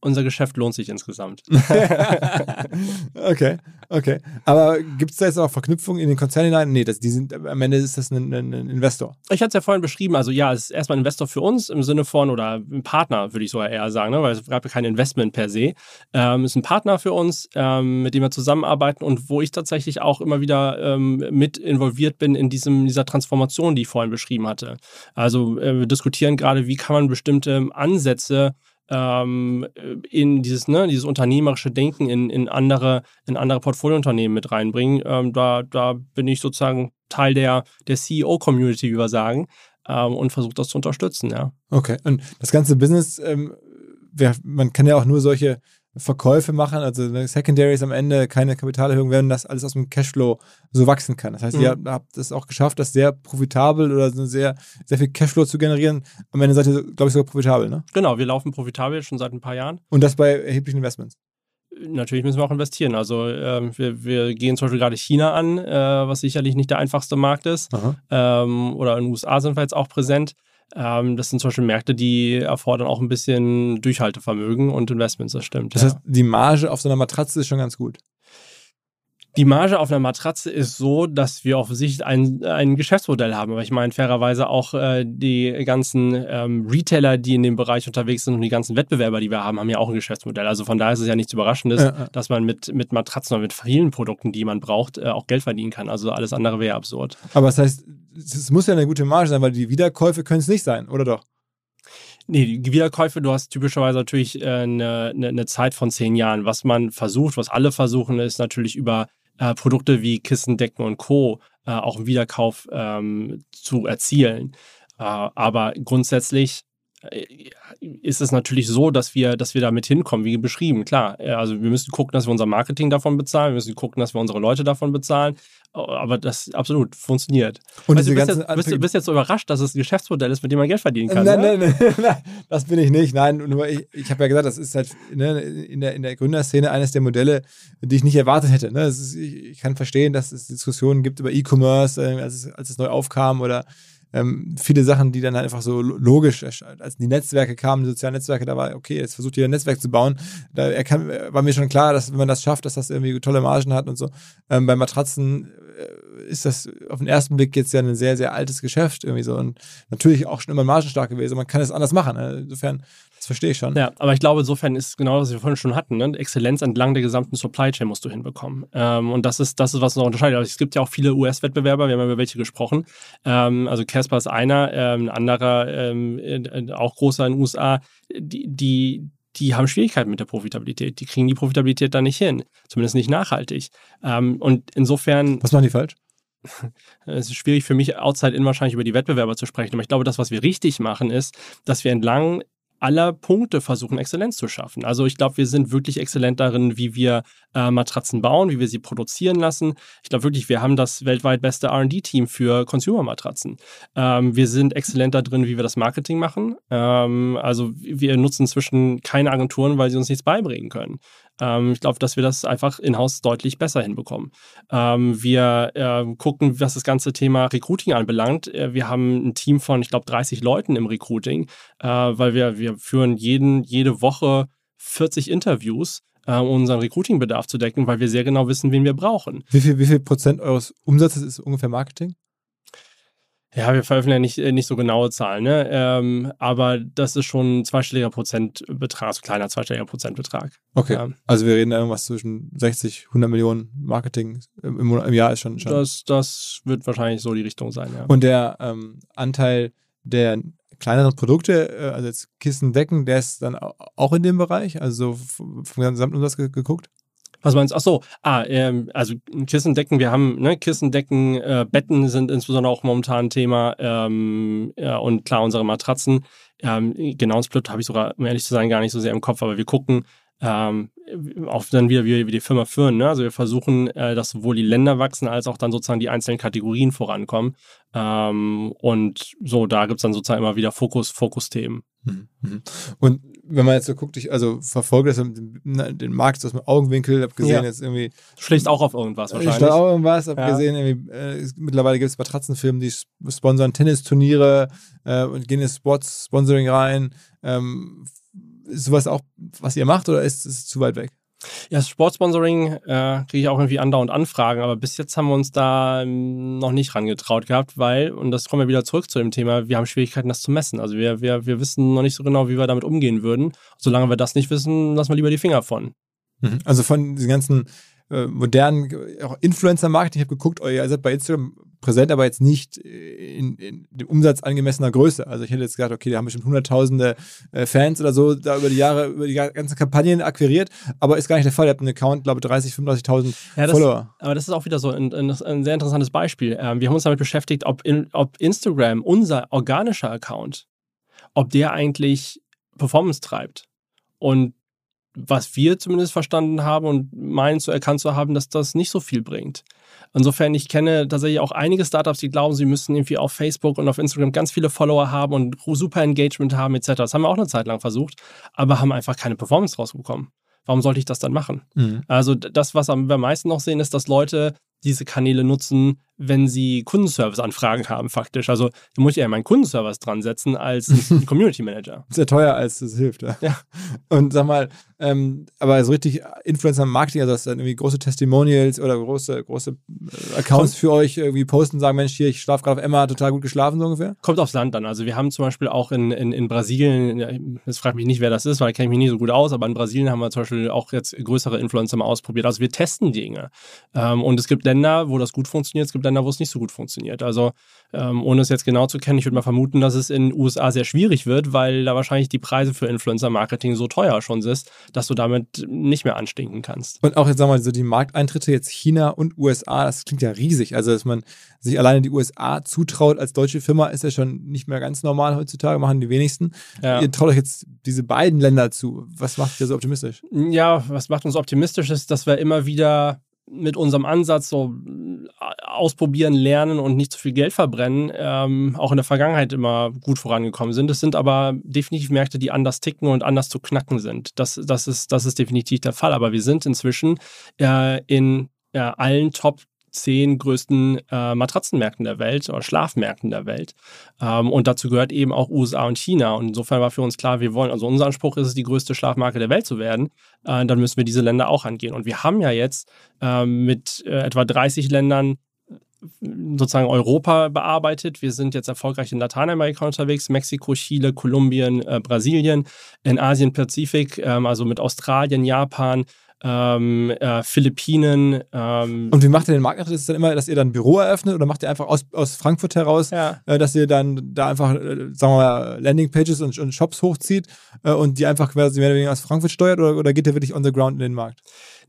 unser Geschäft lohnt sich insgesamt. okay, okay. Aber gibt es da jetzt auch Verknüpfungen in den Konzern hinein? Nee, das, die sind, am Ende ist das ein, ein, ein Investor. Ich hatte es ja vorhin beschrieben, also ja, es ist erstmal ein Investor für uns im Sinne von, oder ein Partner, würde ich sogar eher sagen, ne? weil es gab ja kein Investment per se. Ähm, ist ein Partner für uns, ähm, mit dem wir zusammenarbeiten und wo ich tatsächlich auch immer wieder ähm, mit involviert bin in diesem, dieser Transformation, die ich vorhin beschrieben hatte. Also äh, wir diskutieren gerade, wie kann man bestimmte Ansätze ähm, in dieses, ne, dieses unternehmerische Denken in, in andere, in andere Portfoliounternehmen mit reinbringen. Ähm, da, da bin ich sozusagen Teil der, der CEO-Community, wie wir sagen, ähm, und versuche das zu unterstützen, ja. Okay, und das ganze Business, ähm, wer, man kann ja auch nur solche Verkäufe machen, also Secondaries am Ende, keine Kapitalerhöhung, werden das alles aus dem Cashflow so wachsen kann. Das heißt, mhm. ihr habt es auch geschafft, das sehr profitabel oder sehr, sehr viel Cashflow zu generieren. Am Ende seid ihr, glaube ich, sogar profitabel, ne? Genau, wir laufen profitabel schon seit ein paar Jahren. Und das bei erheblichen Investments? Natürlich müssen wir auch investieren. Also ähm, wir, wir, gehen zum Beispiel gerade China an, äh, was sicherlich nicht der einfachste Markt ist. Ähm, oder in den USA sind wir jetzt auch präsent. Ähm, das sind zum Beispiel Märkte, die erfordern auch ein bisschen Durchhaltevermögen und Investments, das stimmt. Das ja. heißt, die Marge auf so einer Matratze ist schon ganz gut. Die Marge auf einer Matratze ist so, dass wir auf Sicht ein, ein Geschäftsmodell haben. Aber ich meine, fairerweise auch äh, die ganzen ähm, Retailer, die in dem Bereich unterwegs sind und die ganzen Wettbewerber, die wir haben, haben ja auch ein Geschäftsmodell. Also von daher ist es ja nichts Überraschendes, ja, ja. dass man mit, mit Matratzen oder mit vielen Produkten, die man braucht, äh, auch Geld verdienen kann. Also alles andere wäre absurd. Aber das heißt, es muss ja eine gute Marge sein, weil die Wiederkäufe können es nicht sein, oder doch? Nee, die Wiederkäufe, du hast typischerweise natürlich äh, eine, eine, eine Zeit von zehn Jahren. Was man versucht, was alle versuchen, ist natürlich über äh, Produkte wie Kissen, Decken und Co. Äh, auch einen Wiederkauf ähm, zu erzielen. Äh, aber grundsätzlich ist es natürlich so, dass wir, dass wir damit hinkommen, wie beschrieben. Klar, also wir müssen gucken, dass wir unser Marketing davon bezahlen, wir müssen gucken, dass wir unsere Leute davon bezahlen. Aber das absolut funktioniert. Und also, du, bist jetzt, bist, bist jetzt so überrascht, dass es ein Geschäftsmodell ist, mit dem man Geld verdienen kann. Nein, nein, nein, nein, das bin ich nicht. Nein, nur ich, ich habe ja gesagt, das ist halt ne, in, der, in der Gründerszene eines der Modelle, die ich nicht erwartet hätte. Ne? Ist, ich, ich, kann verstehen, dass es Diskussionen gibt über E-Commerce, äh, als, es, als es neu aufkam oder ähm, viele Sachen, die dann halt einfach so logisch, als die Netzwerke kamen, die sozialen Netzwerke, da war, okay, jetzt versucht jeder ein Netzwerk zu bauen. Da erkan, war mir schon klar, dass wenn man das schafft, dass das irgendwie tolle Margen hat und so. Ähm, bei Matratzen äh, ist das auf den ersten Blick jetzt ja ein sehr, sehr altes Geschäft irgendwie so und natürlich auch schon immer margenstark gewesen. Man kann es anders machen. Ne? Insofern verstehe ich schon. Ja, aber ich glaube, insofern ist genau, was wir vorhin schon hatten. Ne? Exzellenz entlang der gesamten Supply Chain musst du hinbekommen. Ähm, und das ist, das ist, was uns auch unterscheidet. Also es gibt ja auch viele US-Wettbewerber, wir haben ja über welche gesprochen. Ähm, also Casper ist einer, ähm, ein anderer, ähm, äh, auch großer in den USA, die, die, die haben Schwierigkeiten mit der Profitabilität. Die kriegen die Profitabilität da nicht hin. Zumindest nicht nachhaltig. Ähm, und insofern. Was machen die falsch? es ist schwierig für mich, outside in wahrscheinlich über die Wettbewerber zu sprechen. Aber ich glaube, das, was wir richtig machen, ist, dass wir entlang aller Punkte versuchen, Exzellenz zu schaffen. Also ich glaube, wir sind wirklich exzellent darin, wie wir äh, Matratzen bauen, wie wir sie produzieren lassen. Ich glaube wirklich, wir haben das weltweit beste RD-Team für Consumer-Matratzen. Ähm, wir sind exzellent darin, wie wir das Marketing machen. Ähm, also wir nutzen inzwischen keine Agenturen, weil sie uns nichts beibringen können. Ähm, ich glaube, dass wir das einfach in-house deutlich besser hinbekommen. Ähm, wir äh, gucken, was das ganze Thema Recruiting anbelangt. Äh, wir haben ein Team von, ich glaube, 30 Leuten im Recruiting, äh, weil wir, wir führen jeden, jede Woche 40 Interviews äh, um unseren Recruiting-Bedarf zu decken, weil wir sehr genau wissen, wen wir brauchen. Wie viel, wie viel Prozent eures Umsatzes ist ungefähr Marketing? Ja, wir veröffentlichen ja nicht, äh, nicht so genaue Zahlen, ne? Ähm, aber das ist schon ein zweistelliger Prozentbetrag, also kleiner zweistelliger Prozentbetrag. Okay. Ja. Also wir reden da irgendwas zwischen 60, 100 Millionen Marketing im, im Jahr ist schon, schon. Das, das wird wahrscheinlich so die Richtung sein, ja. Und der ähm, Anteil der kleineren Produkte, äh, also jetzt Kissen, Decken, der ist dann auch in dem Bereich, also vom Gesamtumsatz geguckt? Was meinst du? Ach so, ah, ähm, also Kissendecken, wir haben, ne, Kissendecken, äh, Betten sind insbesondere auch momentan ein Thema ähm, ja, und klar, unsere Matratzen. Ähm, genau, Split habe ich sogar, um ehrlich zu sein, gar nicht so sehr im Kopf, aber wir gucken ähm, auch dann wieder, wie wir die Firma führen. Ne? Also wir versuchen, äh, dass sowohl die Länder wachsen, als auch dann sozusagen die einzelnen Kategorien vorankommen. Ähm, und so, da gibt es dann sozusagen immer wieder Fokus, Fokusthemen. Mhm, mhm. Und wenn man jetzt so guckt, ich also verfolge das den Markt aus dem Augenwinkel, habe gesehen ja. jetzt irgendwie. Schlägst auch auf irgendwas wahrscheinlich. Ich auch irgendwas, habe ja. gesehen, irgendwie, äh, mittlerweile gibt es Matratzenfirmen, die sponsern Tennisturniere äh, und gehen in Sports Sponsoring rein. Ähm, ist sowas auch, was ihr macht oder ist es zu weit weg? Ja, Sportsponsoring äh, kriege ich auch irgendwie andauernd Anfragen, aber bis jetzt haben wir uns da ähm, noch nicht rangetraut gehabt, weil, und das kommen wir wieder zurück zu dem Thema, wir haben Schwierigkeiten, das zu messen. Also wir, wir, wir wissen noch nicht so genau, wie wir damit umgehen würden. Solange wir das nicht wissen, lassen wir lieber die Finger von. Mhm. Also von diesen ganzen äh, modernen Influencer-Marketing, ich habe geguckt, oh, ihr seid bei Instagram präsent, aber jetzt nicht in, in dem Umsatz angemessener Größe. Also ich hätte jetzt gedacht, okay, da haben bestimmt hunderttausende äh, Fans oder so da über die Jahre, über die ganzen Kampagnen akquiriert, aber ist gar nicht der Fall. Ihr habt einen Account, glaube ich, 30, 35.000 ja, Follower. Aber das ist auch wieder so ein, ein, ein sehr interessantes Beispiel. Ähm, wir haben uns damit beschäftigt, ob, in, ob Instagram, unser organischer Account, ob der eigentlich Performance treibt. Und was wir zumindest verstanden haben und meinen zu erkannt zu haben, dass das nicht so viel bringt. Insofern, ich kenne tatsächlich auch einige Startups, die glauben, sie müssen irgendwie auf Facebook und auf Instagram ganz viele Follower haben und super Engagement haben etc. Das haben wir auch eine Zeit lang versucht, aber haben einfach keine Performance rausbekommen. Warum sollte ich das dann machen? Mhm. Also das, was wir am meisten noch sehen, ist, dass Leute diese Kanäle nutzen, wenn sie Kundenservice-Anfragen haben, faktisch. Also da muss ich eher meinen Kundenservice dran setzen als Community Manager. Sehr teuer, als es hilft. Ja. ja. Und sag mal, ähm, aber so richtig Influencer-Marketing, also dass dann irgendwie große Testimonials oder große, große äh, Accounts für euch irgendwie posten und sagen, Mensch, hier, ich schlafe gerade auf Emma, total gut geschlafen, so ungefähr? Kommt aufs Land dann. Also wir haben zum Beispiel auch in, in, in Brasilien, das fragt mich nicht, wer das ist, weil da kenne ich mich nicht so gut aus, aber in Brasilien haben wir zum Beispiel auch jetzt größere Influencer mal ausprobiert. Also wir testen Dinge. Ähm, und es gibt Länder, wo das gut funktioniert, es gibt Länder, wo es nicht so gut funktioniert. Also ähm, ohne es jetzt genau zu kennen, ich würde mal vermuten, dass es in den USA sehr schwierig wird, weil da wahrscheinlich die Preise für Influencer-Marketing so teuer schon sind, dass du damit nicht mehr anstinken kannst. Und auch jetzt sagen wir mal so die Markteintritte jetzt China und USA, das klingt ja riesig. Also dass man sich alleine die USA zutraut als deutsche Firma, ist ja schon nicht mehr ganz normal heutzutage, machen die wenigsten. Ja. Ihr traut euch jetzt diese beiden Länder zu. Was macht ihr so optimistisch? Ja, was macht uns optimistisch ist, dass wir immer wieder mit unserem Ansatz so äh, ausprobieren, lernen und nicht zu viel Geld verbrennen, ähm, auch in der Vergangenheit immer gut vorangekommen sind. Es sind aber definitiv Märkte, die anders ticken und anders zu knacken sind. Das, das, ist, das ist definitiv der Fall. Aber wir sind inzwischen äh, in äh, allen Top zehn größten äh, Matratzenmärkten der Welt oder Schlafmärkten der Welt. Ähm, und dazu gehört eben auch USA und China. Und insofern war für uns klar, wir wollen, also unser Anspruch ist es, die größte Schlafmarke der Welt zu werden. Äh, dann müssen wir diese Länder auch angehen. Und wir haben ja jetzt äh, mit äh, etwa 30 Ländern sozusagen Europa bearbeitet. Wir sind jetzt erfolgreich in Lateinamerika unterwegs, Mexiko, Chile, Kolumbien, äh, Brasilien, in Asien, Pazifik, ähm, also mit Australien, Japan, ähm, äh, Philippinen. Ähm, und wie macht ihr den Markt? Ist es dann immer, dass ihr dann ein Büro eröffnet oder macht ihr einfach aus, aus Frankfurt heraus, ja. äh, dass ihr dann da einfach, äh, sagen wir mal, Landingpages und, und Shops hochzieht äh, und die einfach quasi mehr oder weniger aus Frankfurt steuert oder, oder geht ihr wirklich on the ground in den Markt?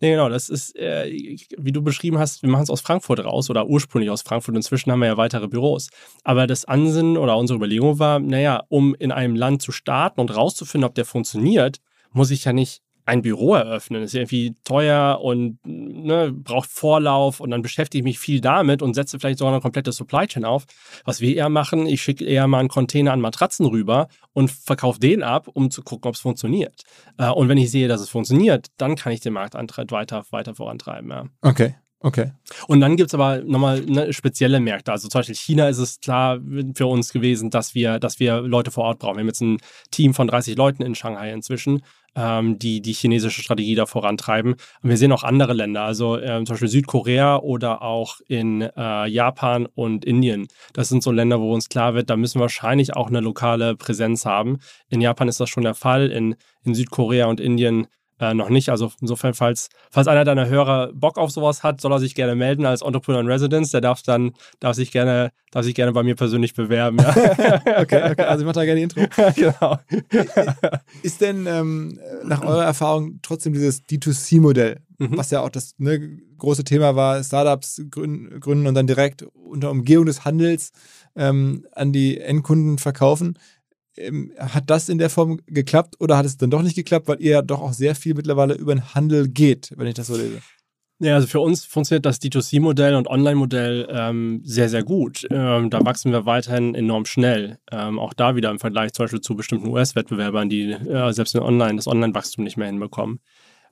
Nee, genau, das ist, äh, wie du beschrieben hast, wir machen es aus Frankfurt raus oder ursprünglich aus Frankfurt. Inzwischen haben wir ja weitere Büros. Aber das Ansinnen oder unsere Überlegung war, naja, um in einem Land zu starten und rauszufinden, ob der funktioniert, muss ich ja nicht ein Büro eröffnen. Ist irgendwie teuer und ne, braucht Vorlauf und dann beschäftige ich mich viel damit und setze vielleicht sogar eine komplette Supply Chain auf. Was wir eher machen, ich schicke eher mal einen Container an Matratzen rüber und verkaufe den ab, um zu gucken, ob es funktioniert. Äh, und wenn ich sehe, dass es funktioniert, dann kann ich den Marktantritt weiter, weiter vorantreiben. Ja. Okay. Okay. Und dann gibt es aber nochmal ne, spezielle Märkte. Also zum Beispiel China ist es klar für uns gewesen, dass wir, dass wir Leute vor Ort brauchen. Wir haben jetzt ein Team von 30 Leuten in Shanghai inzwischen ähm, die die chinesische Strategie da vorantreiben. Und wir sehen auch andere Länder, also ähm, zum Beispiel Südkorea oder auch in äh, Japan und Indien. Das sind so Länder, wo uns klar wird, da müssen wir wahrscheinlich auch eine lokale Präsenz haben. In Japan ist das schon der Fall, in, in Südkorea und Indien äh, noch nicht. Also insofern, falls, falls einer deiner Hörer Bock auf sowas hat, soll er sich gerne melden als Entrepreneur in Residence. Der darf dann, darf sich gerne, darf sich gerne bei mir persönlich bewerben. Ja. okay, okay, also ich mache da gerne Intro. genau. Ist denn ähm, nach eurer Erfahrung trotzdem dieses D2C-Modell, mhm. was ja auch das ne, große Thema war, Startups gründen, gründen und dann direkt unter Umgehung des Handels ähm, an die Endkunden verkaufen, ähm, hat das in der Form geklappt oder hat es dann doch nicht geklappt, weil ihr ja doch auch sehr viel mittlerweile über den Handel geht, wenn ich das so lese? Ja, also für uns funktioniert das D2C-Modell und Online-Modell ähm, sehr, sehr gut. Ähm, da wachsen wir weiterhin enorm schnell. Ähm, auch da wieder im Vergleich zum Beispiel zu bestimmten US-Wettbewerbern, die äh, selbst in Online das Online-Wachstum nicht mehr hinbekommen.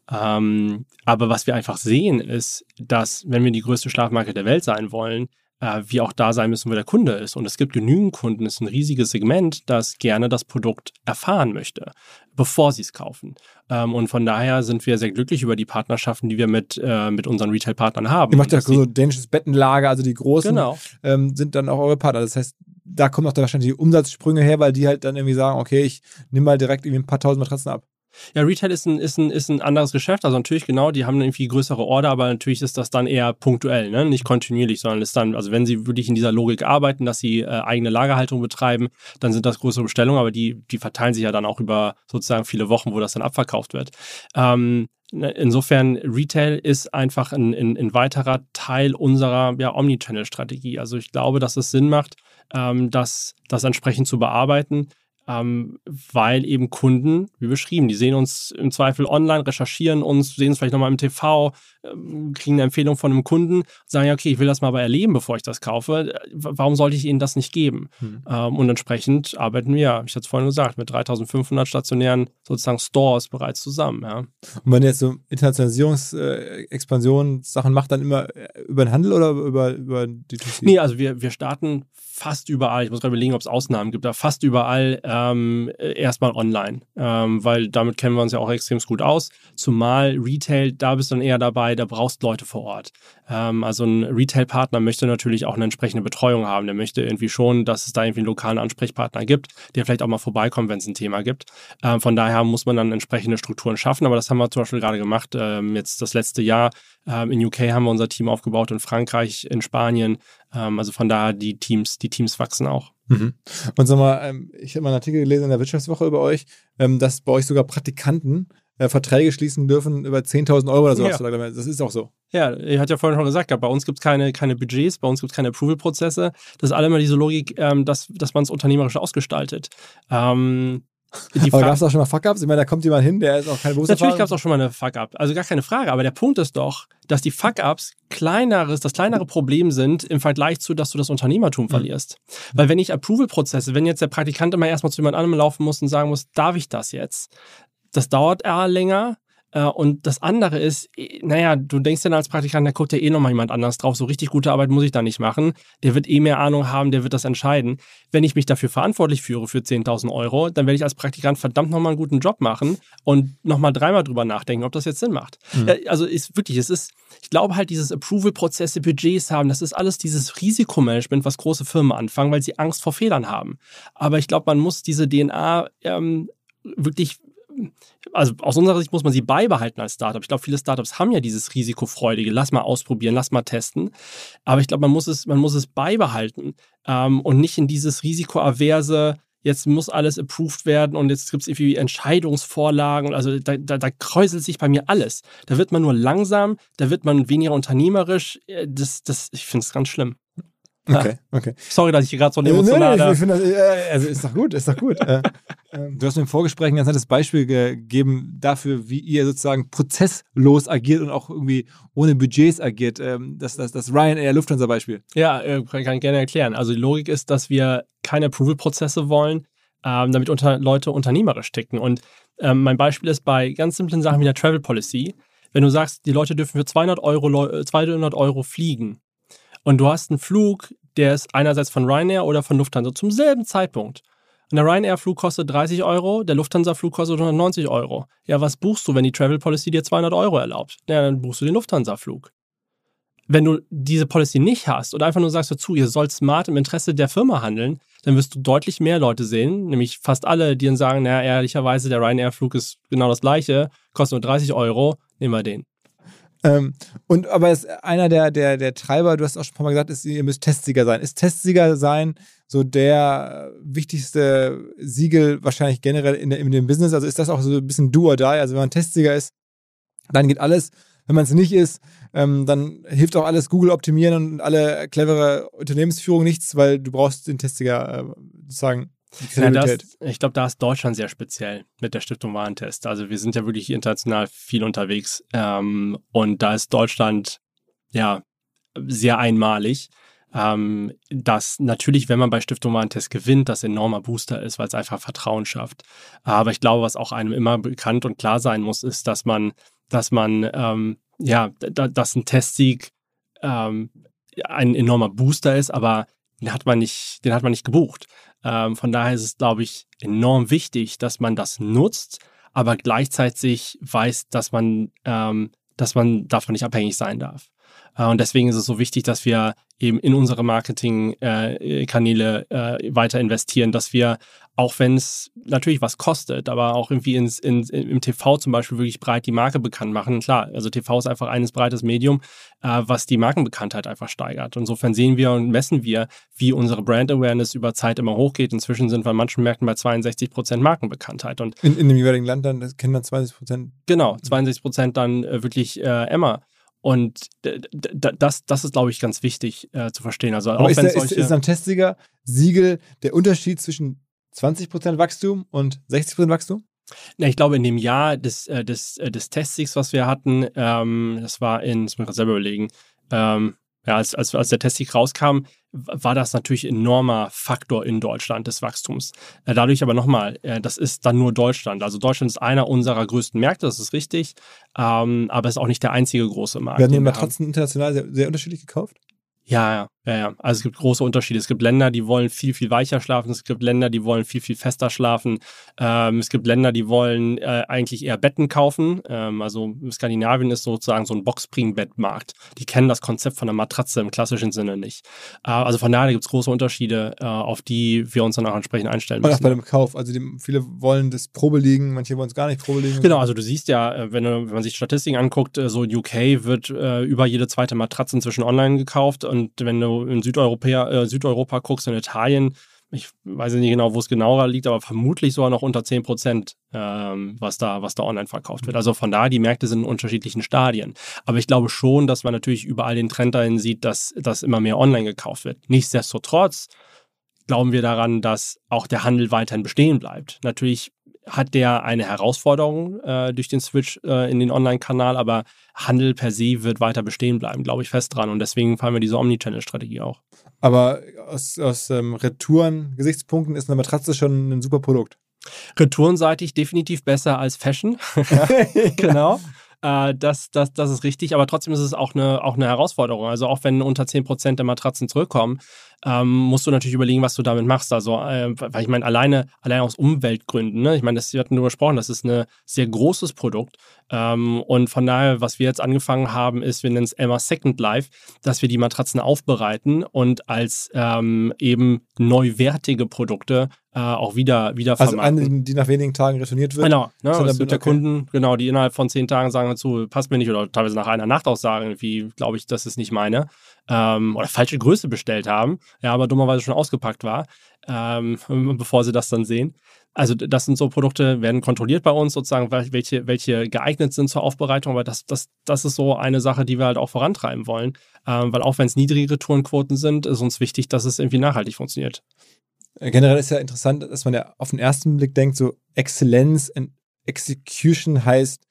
Ähm, aber was wir einfach sehen, ist, dass wenn wir die größte Schlafmarke der Welt sein wollen, äh, wir auch da sein müssen, wo der Kunde ist. Und es gibt genügend Kunden, es ist ein riesiges Segment, das gerne das Produkt erfahren möchte, bevor sie es kaufen. Ähm, und von daher sind wir sehr glücklich über die Partnerschaften, die wir mit, äh, mit unseren Retail-Partnern haben. Ihr macht ja so dänisches Bettenlager, also die großen genau. ähm, sind dann auch eure Partner. Das heißt, da kommen auch da wahrscheinlich die Umsatzsprünge her, weil die halt dann irgendwie sagen, okay, ich nehme mal direkt irgendwie ein paar tausend Matratzen ab. Ja, Retail ist ein, ist, ein, ist ein anderes Geschäft. Also natürlich, genau, die haben irgendwie größere Order, aber natürlich ist das dann eher punktuell, ne? nicht kontinuierlich, sondern ist dann, also wenn sie wirklich in dieser Logik arbeiten, dass sie äh, eigene Lagerhaltung betreiben, dann sind das größere Bestellungen, aber die, die verteilen sich ja dann auch über sozusagen viele Wochen, wo das dann abverkauft wird. Ähm, ne, Insofern, Retail ist einfach ein, ein, ein weiterer Teil unserer ja, Omnichannel-Strategie. Also ich glaube, dass es Sinn macht, ähm, das, das entsprechend zu bearbeiten ähm, weil eben Kunden, wie beschrieben, die sehen uns im Zweifel online, recherchieren uns, sehen es vielleicht nochmal im TV, ähm, kriegen eine Empfehlung von einem Kunden, sagen ja, okay, ich will das mal aber erleben, bevor ich das kaufe. Warum sollte ich ihnen das nicht geben? Hm. Ähm, und entsprechend arbeiten wir, ich hatte es vorhin gesagt, mit 3500 stationären sozusagen Stores bereits zusammen. Ja. Und wenn ihr jetzt so Internationalisierungs-Expansion äh, Sachen macht, dann immer äh, über den Handel oder über, über D2C? Nee, also wir, wir starten fast überall, ich muss gerade überlegen, ob es Ausnahmen gibt, aber fast überall ähm, erstmal online, ähm, weil damit kennen wir uns ja auch extrem gut aus. Zumal Retail, da bist du dann eher dabei, da brauchst Leute vor Ort. Ähm, also ein Retail-Partner möchte natürlich auch eine entsprechende Betreuung haben. Der möchte irgendwie schon, dass es da irgendwie einen lokalen Ansprechpartner gibt, der vielleicht auch mal vorbeikommt, wenn es ein Thema gibt. Ähm, von daher muss man dann entsprechende Strukturen schaffen, aber das haben wir zum Beispiel gerade gemacht. Ähm, jetzt das letzte Jahr ähm, in UK haben wir unser Team aufgebaut, in Frankreich, in Spanien. Ähm, also von daher, die Teams, die Teams wachsen auch. Mhm. Und sag mal, ähm, ich habe mal einen Artikel gelesen in der Wirtschaftswoche über euch, ähm, dass bei euch sogar Praktikanten äh, Verträge schließen dürfen über 10.000 Euro oder sowas. Ja. Das ist auch so. Ja, ich hatte ja vorhin schon gesagt, bei uns gibt es keine, keine Budgets, bei uns gibt es keine Approval-Prozesse. Das ist alle immer diese Logik, dass, dass man es unternehmerisch ausgestaltet. Ähm, aber gab es auch schon mal Fuck-Ups? Ich meine, da kommt jemand hin, der ist auch keine Berufserfahrung. Natürlich gab es auch schon mal eine Fuck-Up. Also gar keine Frage. Aber der Punkt ist doch, dass die Fuck-Ups kleineres, das kleinere Problem sind im Vergleich zu, dass du das Unternehmertum mhm. verlierst. Weil wenn ich Approval-Prozesse, wenn jetzt der Praktikant immer erstmal zu jemand anderem laufen muss und sagen muss, darf ich das jetzt? Das dauert eher länger und das andere ist, äh, naja, du denkst dann als Praktikant, da guckt ja eh nochmal jemand anders drauf. So richtig gute Arbeit muss ich da nicht machen. Der wird eh mehr Ahnung haben, der wird das entscheiden. Wenn ich mich dafür verantwortlich führe für 10.000 Euro, dann werde ich als Praktikant verdammt nochmal einen guten Job machen und nochmal dreimal drüber nachdenken, ob das jetzt Sinn macht. Mhm. Also ist wirklich, es ist, ich glaube halt, dieses Approval-Prozesse, Budgets haben, das ist alles dieses Risikomanagement, was große Firmen anfangen, weil sie Angst vor Fehlern haben. Aber ich glaube, man muss diese DNA ähm, wirklich also aus unserer Sicht muss man sie beibehalten als Startup. Ich glaube, viele Startups haben ja dieses Risikofreudige, lass mal ausprobieren, lass mal testen. Aber ich glaube, man muss es, man muss es beibehalten ähm, und nicht in dieses Risikoaverse, jetzt muss alles approved werden und jetzt gibt es irgendwie Entscheidungsvorlagen. Also da, da, da kräuselt sich bei mir alles. Da wird man nur langsam, da wird man weniger unternehmerisch. Äh, das, das, ich finde es ganz schlimm. Okay, okay. Sorry, dass ich hier gerade so emotional... Nee, nee, ich, finde das, äh, also ist doch gut, ist doch gut. äh, ähm, du hast mir im Vorgespräch ein ganz nettes Beispiel gegeben dafür, wie ihr sozusagen prozesslos agiert und auch irgendwie ohne Budgets agiert. Ähm, das, das, das Ryanair Lufthansa Beispiel. Ja, äh, kann ich gerne erklären. Also die Logik ist, dass wir keine Approval-Prozesse wollen, ähm, damit unter, Leute unternehmerisch ticken. Und mein Beispiel ist bei ganz simplen Sachen wie der Travel Policy. Wenn du sagst, die Leute dürfen für 200 Euro, 200 Euro fliegen, und du hast einen Flug, der ist einerseits von Ryanair oder von Lufthansa zum selben Zeitpunkt. Und der Ryanair-Flug kostet 30 Euro, der Lufthansa-Flug kostet 190 Euro. Ja, was buchst du, wenn die Travel Policy dir 200 Euro erlaubt? Ja, dann buchst du den Lufthansa-Flug. Wenn du diese Policy nicht hast oder einfach nur sagst dazu, ihr sollt smart im Interesse der Firma handeln, dann wirst du deutlich mehr Leute sehen, nämlich fast alle, die dann sagen, naja, ehrlicherweise, der Ryanair-Flug ist genau das gleiche, kostet nur 30 Euro, nehmen wir den. Ähm, und aber ist einer der, der, der Treiber, du hast auch schon ein paar Mal gesagt, ist, ihr müsst Testsieger sein. Ist Testsieger sein so der wichtigste Siegel wahrscheinlich generell in, in dem Business? Also ist das auch so ein bisschen do or die? Also wenn man Testsieger ist, dann geht alles. Wenn man es nicht ist, ähm, dann hilft auch alles Google optimieren und alle clevere Unternehmensführung nichts, weil du brauchst den Testsieger äh, sozusagen ja, das, ich glaube, da ist Deutschland sehr speziell mit der Stiftung Warentest. Also wir sind ja wirklich international viel unterwegs ähm, und da ist Deutschland ja sehr einmalig. Ähm, dass natürlich, wenn man bei Stiftung Warentest gewinnt, das enormer Booster ist, weil es einfach Vertrauen schafft. Aber ich glaube, was auch einem immer bekannt und klar sein muss, ist, dass man, dass man, ähm, ja, da, dass ein Testsieg ähm, ein enormer Booster ist, aber den hat man nicht, den hat man nicht gebucht. Ähm, von daher ist es, glaube ich, enorm wichtig, dass man das nutzt, aber gleichzeitig weiß, dass man, ähm, dass man davon nicht abhängig sein darf. Äh, und deswegen ist es so wichtig, dass wir eben in unsere Marketingkanäle äh, weiter investieren, dass wir, auch wenn es natürlich was kostet, aber auch irgendwie ins, in, im TV zum Beispiel wirklich breit die Marke bekannt machen. Klar, also TV ist einfach eines breites Medium, äh, was die Markenbekanntheit einfach steigert. Insofern sehen wir und messen wir, wie unsere Brand Awareness über Zeit immer hochgeht. Inzwischen sind wir in manchen Märkten bei 62 Prozent Markenbekanntheit. Und in, in dem jeweiligen Land dann kennen dann 20 Prozent. Genau, 62 Prozent dann wirklich äh, Emma. Und das, das ist, glaube ich, ganz wichtig äh, zu verstehen. Also auch ist, der, ist, ist am Testsieger Siegel der Unterschied zwischen 20% Wachstum und 60% Wachstum? Na, ich glaube, in dem Jahr des, äh, des, äh, des Testsiegs, was wir hatten, ähm, das war in, das muss ich gerade selber überlegen, ähm, ja, als, als, als der Testsieg rauskam, war das natürlich enormer Faktor in Deutschland des Wachstums. Äh, dadurch aber nochmal, äh, das ist dann nur Deutschland. Also Deutschland ist einer unserer größten Märkte, das ist richtig, ähm, aber es ist auch nicht der einzige große Markt. Werden die Matratzen international sehr, sehr unterschiedlich gekauft? Ja, ja, ja, ja. Also es gibt große Unterschiede. Es gibt Länder, die wollen viel, viel weicher schlafen. Es gibt Länder, die wollen viel, viel fester schlafen. Ähm, es gibt Länder, die wollen äh, eigentlich eher Betten kaufen. Ähm, also Skandinavien ist sozusagen so ein Boxspring-Bettmarkt. Die kennen das Konzept von einer Matratze im klassischen Sinne nicht. Äh, also von daher gibt es große Unterschiede, äh, auf die wir uns dann auch entsprechend einstellen müssen. Und auch bei dem Kauf. Also die, viele wollen das Probe liegen, manche wollen es gar nicht Probe liegen. Genau, also du siehst ja, äh, wenn, wenn man sich Statistiken anguckt, äh, so in UK wird äh, über jede zweite Matratze inzwischen online gekauft und wenn du in Südeuropa, äh, Südeuropa guckst, in Italien, ich weiß nicht genau, wo es genauer liegt, aber vermutlich sogar noch unter 10 Prozent, ähm, was, da, was da online verkauft wird. Also von daher, die Märkte sind in unterschiedlichen Stadien. Aber ich glaube schon, dass man natürlich überall den Trend dahin sieht, dass, dass immer mehr online gekauft wird. Nichtsdestotrotz glauben wir daran, dass auch der Handel weiterhin bestehen bleibt. Natürlich hat der eine Herausforderung äh, durch den Switch äh, in den Online-Kanal, aber Handel per se wird weiter bestehen bleiben, glaube ich fest dran. Und deswegen fahren wir diese Omnichannel-Strategie auch. Aber aus, aus ähm, Retouren-Gesichtspunkten ist eine Matratze schon ein super Produkt. Retourenseitig definitiv besser als Fashion. genau. Äh, das, das, das ist richtig, aber trotzdem ist es auch eine, auch eine Herausforderung. Also auch wenn unter 10% der Matratzen zurückkommen, ähm, musst du natürlich überlegen, was du damit machst. Also, äh, weil ich meine, alleine, alleine aus Umweltgründen, ne? ich meine, das, wir hatten darüber gesprochen, das ist ein sehr großes Produkt. Ähm, und von daher, was wir jetzt angefangen haben, ist, wir nennen es Emma Second Life, dass wir die Matratzen aufbereiten und als ähm, eben neuwertige Produkte äh, auch wieder, wieder also vermarkten. Also eine, die nach wenigen Tagen retourniert wird? Genau. Ne? Es gibt ja okay. Kunden, genau, die innerhalb von zehn Tagen sagen dazu, passt mir nicht oder teilweise nach einer Nacht auch sagen, wie glaube ich, das ist nicht meine ähm, oder falsche Größe bestellt haben, ja, aber dummerweise schon ausgepackt war, ähm, bevor sie das dann sehen. Also das sind so Produkte, werden kontrolliert bei uns sozusagen, welche, welche geeignet sind zur Aufbereitung, aber das, das, das ist so eine Sache, die wir halt auch vorantreiben wollen, ähm, weil auch wenn es niedrige Retourenquoten sind, ist uns wichtig, dass es irgendwie nachhaltig funktioniert. Äh, generell ist ja interessant, dass man ja auf den ersten Blick denkt, so Exzellenz in Execution heißt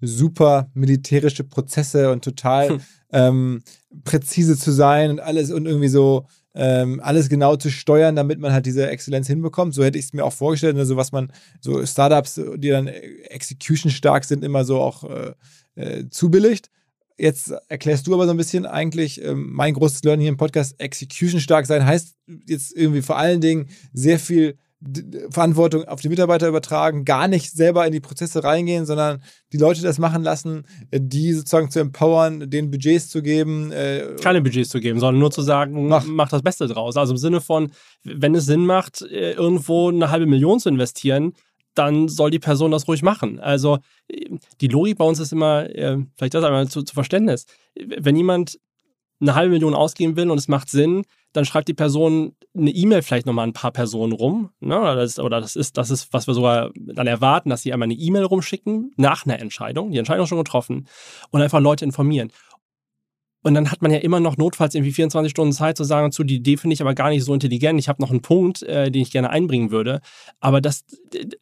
super militärische Prozesse und total hm. ähm, präzise zu sein und alles und irgendwie so ähm, alles genau zu steuern, damit man halt diese Exzellenz hinbekommt. So hätte ich es mir auch vorgestellt, also was man, so Startups, die dann execution stark sind, immer so auch äh, äh, zubilligt. Jetzt erklärst du aber so ein bisschen eigentlich, ähm, mein großes Learning hier im Podcast, execution stark sein heißt jetzt irgendwie vor allen Dingen sehr viel Verantwortung auf die Mitarbeiter übertragen, gar nicht selber in die Prozesse reingehen, sondern die Leute das machen lassen, äh, die sozusagen zu empowern, denen Budgets zu geben. Äh, Keine Budgets zu geben, sondern nur zu sagen, mach, mach das Beste draus. Also im Sinne von, wenn es Sinn macht, äh, irgendwo eine halbe Million zu investieren, dann soll die Person das ruhig machen. Also die Logik bei uns ist immer, vielleicht das einmal zu, zu Verständnis, wenn jemand eine halbe Million ausgeben will und es macht Sinn, dann schreibt die Person eine E-Mail vielleicht nochmal ein paar Personen rum. Ne? Oder, das, oder das ist, das ist, was wir sogar dann erwarten, dass sie einmal eine E-Mail rumschicken nach einer Entscheidung, die Entscheidung schon getroffen und einfach Leute informieren. Und dann hat man ja immer noch notfalls irgendwie 24 Stunden Zeit zu sagen, zu die Idee finde ich aber gar nicht so intelligent. Ich habe noch einen Punkt, äh, den ich gerne einbringen würde. Aber das,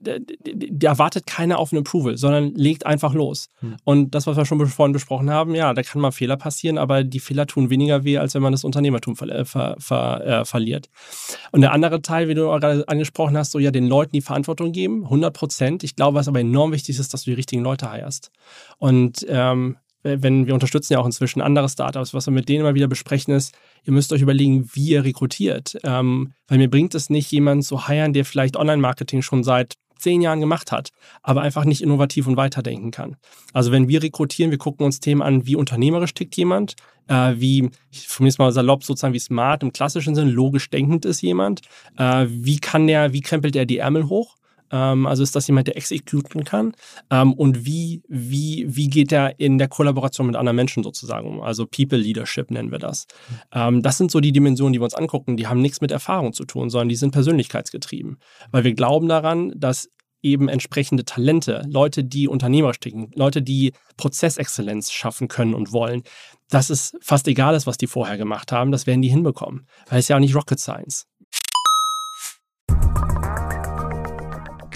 da erwartet keiner auf ein Approval, sondern legt einfach los. Hm. Und das, was wir schon vorhin besprochen haben, ja, da kann mal Fehler passieren, aber die Fehler tun weniger weh, als wenn man das Unternehmertum ver äh, ver ver äh, verliert. Und der andere Teil, wie du gerade angesprochen hast, so ja, den Leuten die Verantwortung geben, 100 Prozent. Ich glaube, was aber enorm wichtig ist, dass du die richtigen Leute heierst. Und ähm, wenn wir unterstützen ja auch inzwischen andere Startups, was wir mit denen immer wieder besprechen ist, ihr müsst euch überlegen, wie ihr rekrutiert. Ähm, weil mir bringt es nicht, jemanden zu heiren, der vielleicht Online-Marketing schon seit zehn Jahren gemacht hat, aber einfach nicht innovativ und weiterdenken kann. Also wenn wir rekrutieren, wir gucken uns Themen an, wie unternehmerisch tickt jemand, äh, wie, ich formuliere mal salopp, sozusagen wie smart im klassischen Sinn, logisch denkend ist jemand, äh, wie kann der, wie krempelt er die Ärmel hoch, ähm, also ist das jemand, der exekutieren kann? Ähm, und wie, wie, wie geht er in der Kollaboration mit anderen Menschen sozusagen um? Also People Leadership nennen wir das. Ähm, das sind so die Dimensionen, die wir uns angucken. Die haben nichts mit Erfahrung zu tun, sondern die sind persönlichkeitsgetrieben. Weil wir glauben daran, dass eben entsprechende Talente, Leute, die unternehmerisch ticken, Leute, die Prozessexzellenz schaffen können und wollen, dass es fast egal ist, was die vorher gemacht haben, das werden die hinbekommen. Weil es ja auch nicht Rocket Science.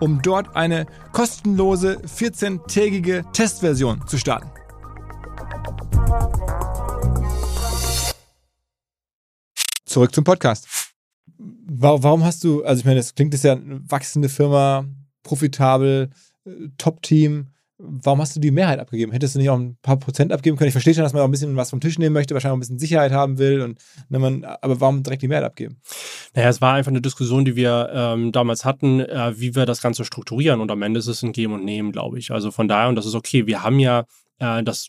um dort eine kostenlose 14-tägige Testversion zu starten. Zurück zum Podcast. Warum hast du, also ich meine, das klingt das ja eine wachsende Firma, profitabel, äh, Top-Team. Warum hast du die Mehrheit abgegeben? Hättest du nicht auch ein paar Prozent abgeben können? Ich verstehe schon, dass man auch ein bisschen was vom Tisch nehmen möchte, wahrscheinlich auch ein bisschen Sicherheit haben will. Und, ne, man, aber warum direkt die Mehrheit abgeben? Naja, es war einfach eine Diskussion, die wir ähm, damals hatten, äh, wie wir das Ganze strukturieren. Und am Ende ist es ein Geben und Nehmen, glaube ich. Also von daher, und das ist okay, wir haben ja äh, das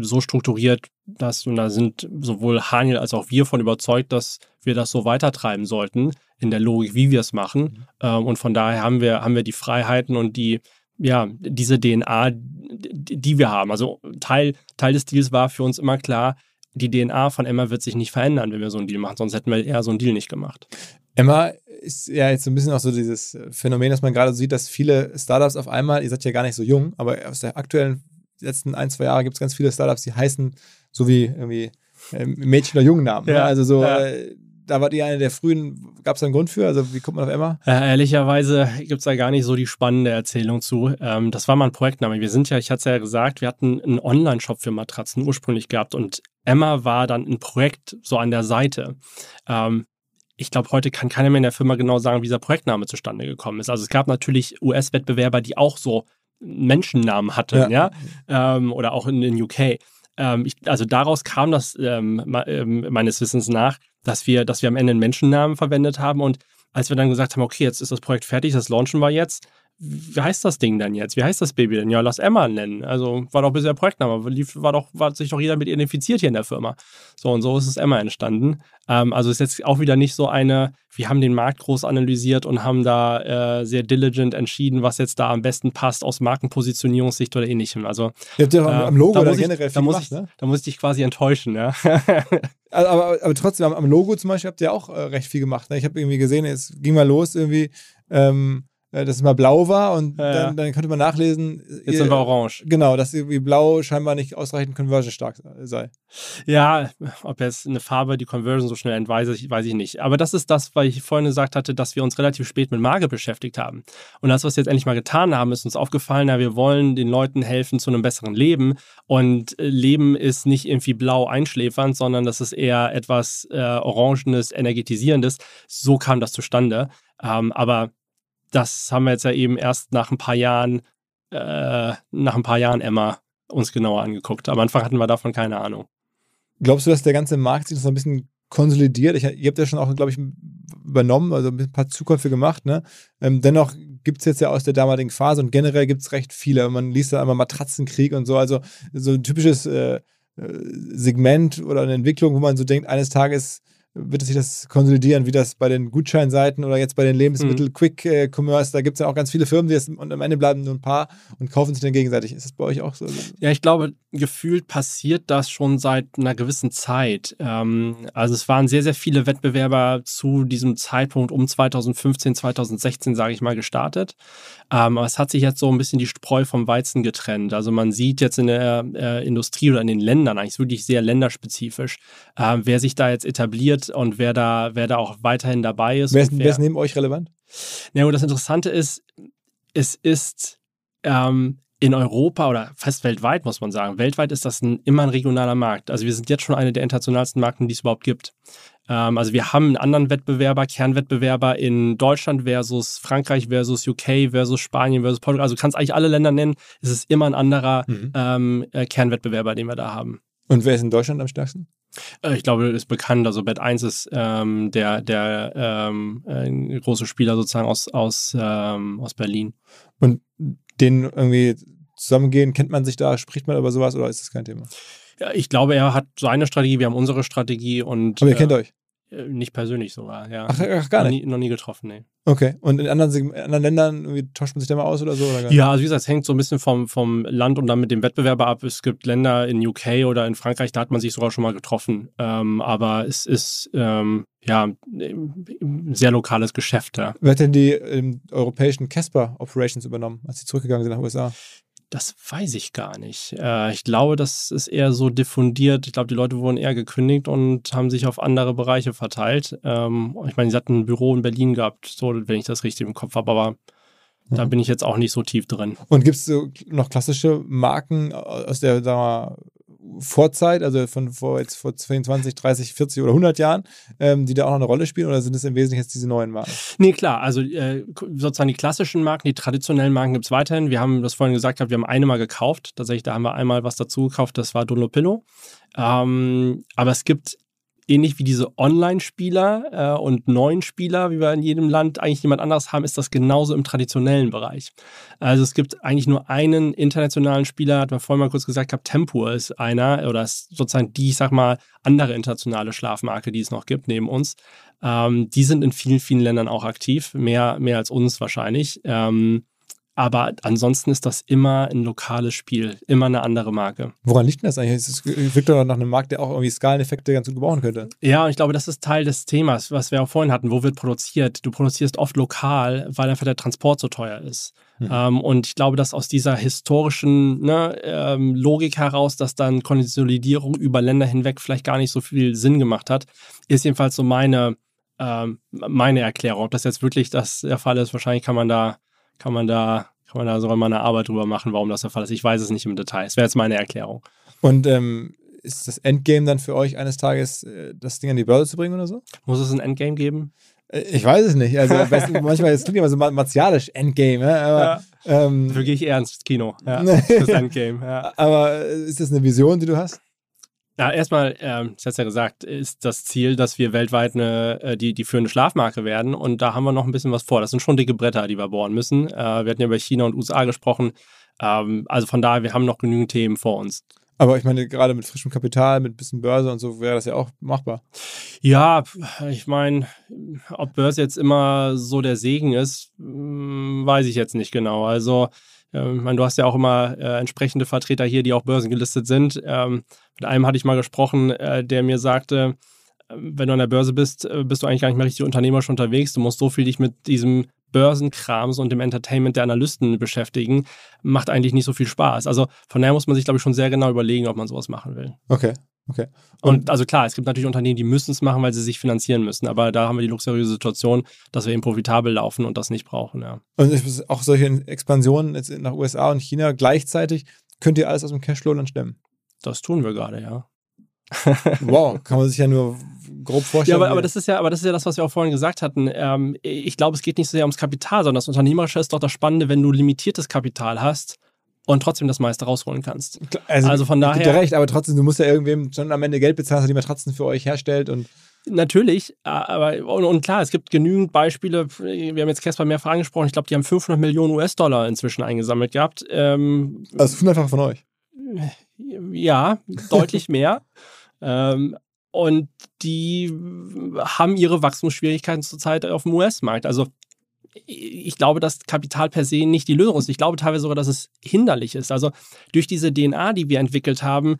so strukturiert, dass, und da sind sowohl Haniel als auch wir von überzeugt, dass wir das so weitertreiben sollten, in der Logik, wie wir es machen. Mhm. Ähm, und von daher haben wir, haben wir die Freiheiten und die, ja, diese DNA, die wir haben. Also Teil, Teil des Deals war für uns immer klar, die DNA von Emma wird sich nicht verändern, wenn wir so einen Deal machen, sonst hätten wir eher so einen Deal nicht gemacht. Emma ist ja jetzt so ein bisschen auch so dieses Phänomen, dass man gerade sieht, dass viele Startups auf einmal, ihr seid ja gar nicht so jung, aber aus der aktuellen letzten ein, zwei Jahre gibt es ganz viele Startups, die heißen so wie irgendwie äh, Mädchen- oder Jungennamen. Ne? Ja, ne? Also so, ja. äh, da war die eine der frühen, gab es da einen Grund für? Also wie kommt man auf Emma? Äh, ehrlicherweise gibt es da gar nicht so die spannende Erzählung zu. Ähm, das war mal ein Projektname. Wir sind ja, ich hatte es ja gesagt, wir hatten einen Online-Shop für Matratzen ursprünglich gehabt und Emma war dann ein Projekt so an der Seite. Ähm, ich glaube, heute kann keiner mehr in der Firma genau sagen, wie dieser Projektname zustande gekommen ist. Also es gab natürlich US-Wettbewerber, die auch so Menschennamen hatten, ja, ja? Ähm, oder auch in den UK. Ähm, ich, also daraus kam das ähm, ähm, meines Wissens nach, dass wir, dass wir am Ende einen Menschennamen verwendet haben. Und als wir dann gesagt haben, okay, jetzt ist das Projekt fertig, das launchen wir jetzt, wie heißt das Ding denn jetzt? Wie heißt das Baby denn? Ja, lass Emma nennen. Also war doch bisher Projektname, lief, war doch, war sich doch jeder mit identifiziert hier in der Firma. So und so ist es Emma entstanden. Ähm, also ist jetzt auch wieder nicht so eine, wir haben den Markt groß analysiert und haben da äh, sehr diligent entschieden, was jetzt da am besten passt aus Markenpositionierungssicht oder ähnlichem. Also Ihr habt ja äh, am Logo da oder generell ich, viel da gemacht, muss ich, ne? Da muss ich dich quasi enttäuschen, ja. aber, aber, aber, trotzdem, am, Logo zum Beispiel habt ihr auch äh, recht viel gemacht. Ne? Ich habe irgendwie gesehen, es ging mal los irgendwie. Ähm, äh, dass es mal blau war und ja, dann, dann, könnte man nachlesen. Jetzt ihr, sind wir orange. Genau, dass irgendwie blau scheinbar nicht ausreichend conversion stark sei. Ja, ob jetzt eine Farbe die Conversion so schnell entweise, weiß ich nicht. Aber das ist das, was ich vorhin gesagt hatte, dass wir uns relativ spät mit Marke beschäftigt haben. Und das, was wir jetzt endlich mal getan haben, ist uns aufgefallen, ja, wir wollen den Leuten helfen zu einem besseren Leben. Und äh, Leben ist nicht irgendwie blau einschläfernd, sondern das ist eher etwas äh, Orangenes, Energetisierendes. So kam das zustande. Ähm, aber das haben wir jetzt ja eben erst nach ein paar Jahren, äh, nach ein paar Jahren Emma uns genauer angeguckt. Am Anfang hatten wir davon keine Ahnung. Glaubst du, dass der ganze Markt sich noch ein bisschen konsolidiert? Ich, ihr habt ja schon auch, glaube ich, übernommen, also ein paar Zukäufe gemacht. Ne? Ähm, dennoch gibt es jetzt ja aus der damaligen Phase und generell gibt es recht viele. Man liest da immer Matratzenkrieg und so. Also so ein typisches äh, äh Segment oder eine Entwicklung, wo man so denkt, eines Tages wird sich das konsolidieren, wie das bei den Gutscheinseiten oder jetzt bei den Lebensmittel mhm. Äh, da gibt es ja auch ganz viele Firmen, die das, und am Ende bleiben nur ein paar und kaufen sich dann gegenseitig. Ist das bei euch auch so? Ja, ich glaube, gefühlt passiert das schon seit einer gewissen Zeit. Ähm, also es waren sehr, sehr viele Wettbewerber zu diesem Zeitpunkt um 2015, 2016, sage ich mal, gestartet. Ähm, aber es hat sich jetzt so ein bisschen die Spreu vom Weizen getrennt. Also man sieht jetzt in der äh, Industrie oder in den Ländern, eigentlich wirklich sehr länderspezifisch, äh, wer sich da jetzt etabliert, und wer da, wer da auch weiterhin dabei ist. Wer ist, wer ist neben euch relevant? Ja, und das Interessante ist, es ist ähm, in Europa oder fast weltweit, muss man sagen. Weltweit ist das ein, immer ein regionaler Markt. Also wir sind jetzt schon eine der internationalsten Marken, die es überhaupt gibt. Ähm, also wir haben einen anderen Wettbewerber, Kernwettbewerber in Deutschland versus Frankreich versus UK versus Spanien versus Portugal. Also du kannst eigentlich alle Länder nennen. Es ist immer ein anderer mhm. ähm, äh, Kernwettbewerber, den wir da haben. Und wer ist in Deutschland am stärksten? Äh, ich glaube, ist bekannt. Also Bet 1 ist ähm, der, der ähm, äh, große Spieler sozusagen aus, aus, ähm, aus Berlin. Und den irgendwie zusammengehen, kennt man sich da, spricht man über sowas oder ist das kein Thema? Ja, ich glaube, er hat seine Strategie, wir haben unsere Strategie und. Aber ihr kennt äh, euch? Äh, nicht persönlich sogar, ja. Ach, ach gar noch nicht? Nie, noch nie getroffen, nee. Okay. Und in anderen, Seg- anderen Ländern tauscht man sich da mal aus oder so? Oder? Ja, also wie gesagt, es hängt so ein bisschen vom, vom Land und dann mit dem Wettbewerber ab. Es gibt Länder in UK oder in Frankreich, da hat man sich sogar schon mal getroffen. Ähm, aber es ist ähm, ja ein sehr lokales Geschäft da. Wer hat denn die ähm, europäischen Casper Operations übernommen, als sie zurückgegangen sind nach USA? Das weiß ich gar nicht. Äh, ich glaube, das ist eher so diffundiert. Ich glaube, die Leute wurden eher gekündigt und haben sich auf andere Bereiche verteilt. Ähm, ich meine, sie hatten ein Büro in Berlin gehabt, so, wenn ich das richtig im Kopf habe, aber da Mhm. bin ich jetzt auch nicht so tief drin. Und gibt es so noch klassische Marken aus der sagen wir mal, Vorzeit, also von vor jetzt vor 20, 30, 40 oder 100 Jahren, ähm, die da auch noch eine Rolle spielen oder sind es im Wesentlichen jetzt diese neuen Marken? Nee, klar, also äh, sozusagen die klassischen Marken, die traditionellen Marken gibt es weiterhin. Wir haben das vorhin gesagt, wir haben eine mal gekauft. Tatsächlich, da haben wir einmal was dazu gekauft, das war Dunlopillo. Ähm, aber es gibt ähnlich wie diese Online-Spieler äh, und neuen Spieler, wie wir in jedem Land eigentlich jemand anderes haben, ist das genauso im traditionellen Bereich. Also es gibt eigentlich nur einen internationalen Spieler, hat man vorhin mal kurz gesagt, gehabt, Tempur ist einer oder ist sozusagen die, ich sag mal, andere internationale Schlafmarke, die es noch gibt neben uns. Ähm, die sind in vielen, vielen Ländern auch aktiv, mehr, mehr als uns wahrscheinlich. Ähm, aber ansonsten ist das immer ein lokales Spiel, immer eine andere Marke. Woran liegt denn das eigentlich? Es wirkt doch nach einem Markt, der auch irgendwie Skaleneffekte ganz gut gebrauchen könnte. Ja, und ich glaube, das ist Teil des Themas, was wir auch vorhin hatten. Wo wird produziert? Du produzierst oft lokal, weil einfach der Transport so teuer ist. Mhm. Ähm, und ich glaube, dass aus dieser historischen ne, ähm, Logik heraus, dass dann Konsolidierung über Länder hinweg vielleicht gar nicht so viel Sinn gemacht hat, ist jedenfalls so meine, ähm, meine Erklärung. Ob das jetzt wirklich das der Fall ist, wahrscheinlich kann man da, kann man da, kann man da sogar mal eine Arbeit drüber machen, warum das der Fall ist. Ich weiß es nicht im Detail. Es wäre jetzt meine Erklärung. Und ähm, ist das Endgame dann für euch eines Tages, äh, das Ding an die Börse zu bringen oder so? Muss es ein Endgame geben? Äh, Ich weiß es nicht. Also manchmal es klingt immer so ma- martialisch Endgame, ja? aber, ähm, Dafür gehe ich eher ins Kino. Ja, das Endgame. Ja. aber äh, ist das eine Vision, die du hast? Ja, erstmal, ähm, ich hatte ja gesagt, ist das Ziel, dass wir weltweit eine, äh, die, die führende Schlafmarke werden. Und da haben wir noch ein bisschen was vor. Das sind schon dicke Bretter, die wir bohren müssen. Äh, wir hatten ja über China und USA gesprochen. Ähm, also von daher, wir haben noch genügend Themen vor uns. Aber ich meine, gerade mit frischem Kapital, mit ein bisschen Börse und so wäre das ja auch machbar. Ja, ich meine, ob Börse jetzt immer so der Segen ist, mh, weiß ich jetzt nicht genau. Also, meine, du hast ja auch immer äh, entsprechende Vertreter hier, die auch börsengelistet sind. Ähm, mit einem hatte ich mal gesprochen, äh, der mir sagte, äh, wenn du an der Börse bist, äh, bist du eigentlich gar nicht mehr richtig unternehmerisch unterwegs. Du musst so viel dich mit diesem Börsenkrams und dem Entertainment der Analysten beschäftigen. Macht eigentlich nicht so viel Spaß. Also von daher muss man sich, glaube ich, schon sehr genau überlegen, ob man sowas machen will. Okay, okay. Und also klar, es gibt natürlich Unternehmen, die müssen es machen, weil sie sich finanzieren müssen. Aber da haben wir die luxuriöse Situation, dass wir eben profitabel laufen und das nicht brauchen. Ja. Und auch solche Expansionen jetzt nach USA und China gleichzeitig, könnt ihr alles aus dem Cashflow dann stemmen. Das tun wir gerade, ja. Wow, kann man sich ja nur grob Ja, vorstellen. aber, aber das ist ja, aber das ist ja das, was wir auch vorhin gesagt hatten. Ähm, ich glaube, es geht nicht so sehr ums Kapital, sondern das Unternehmerische ist doch das Spannende, wenn du limitiertes Kapital hast und trotzdem das meiste rausholen kannst. also, also von ich geb dir daher- recht, aber trotzdem, du musst ja irgendwem schon am Ende Geld bezahlen, der die Matratzen für euch herstellt und Natürlich, aber und, und klar, es gibt genügend Beispiele. Wir haben jetzt Casper mehrfach angesprochen. Ich glaube, die haben 500 Millionen US-Dollar inzwischen eingesammelt gehabt. Ähm, also hundertfach von euch. Ja, deutlich mehr. ähm, und die haben ihre Wachstumsschwierigkeiten zurzeit auf dem US-Markt. Also ich glaube, dass Kapital per se nicht die Lösung ist. Ich glaube teilweise sogar, dass es hinderlich ist. Also durch diese DNA, die wir entwickelt haben,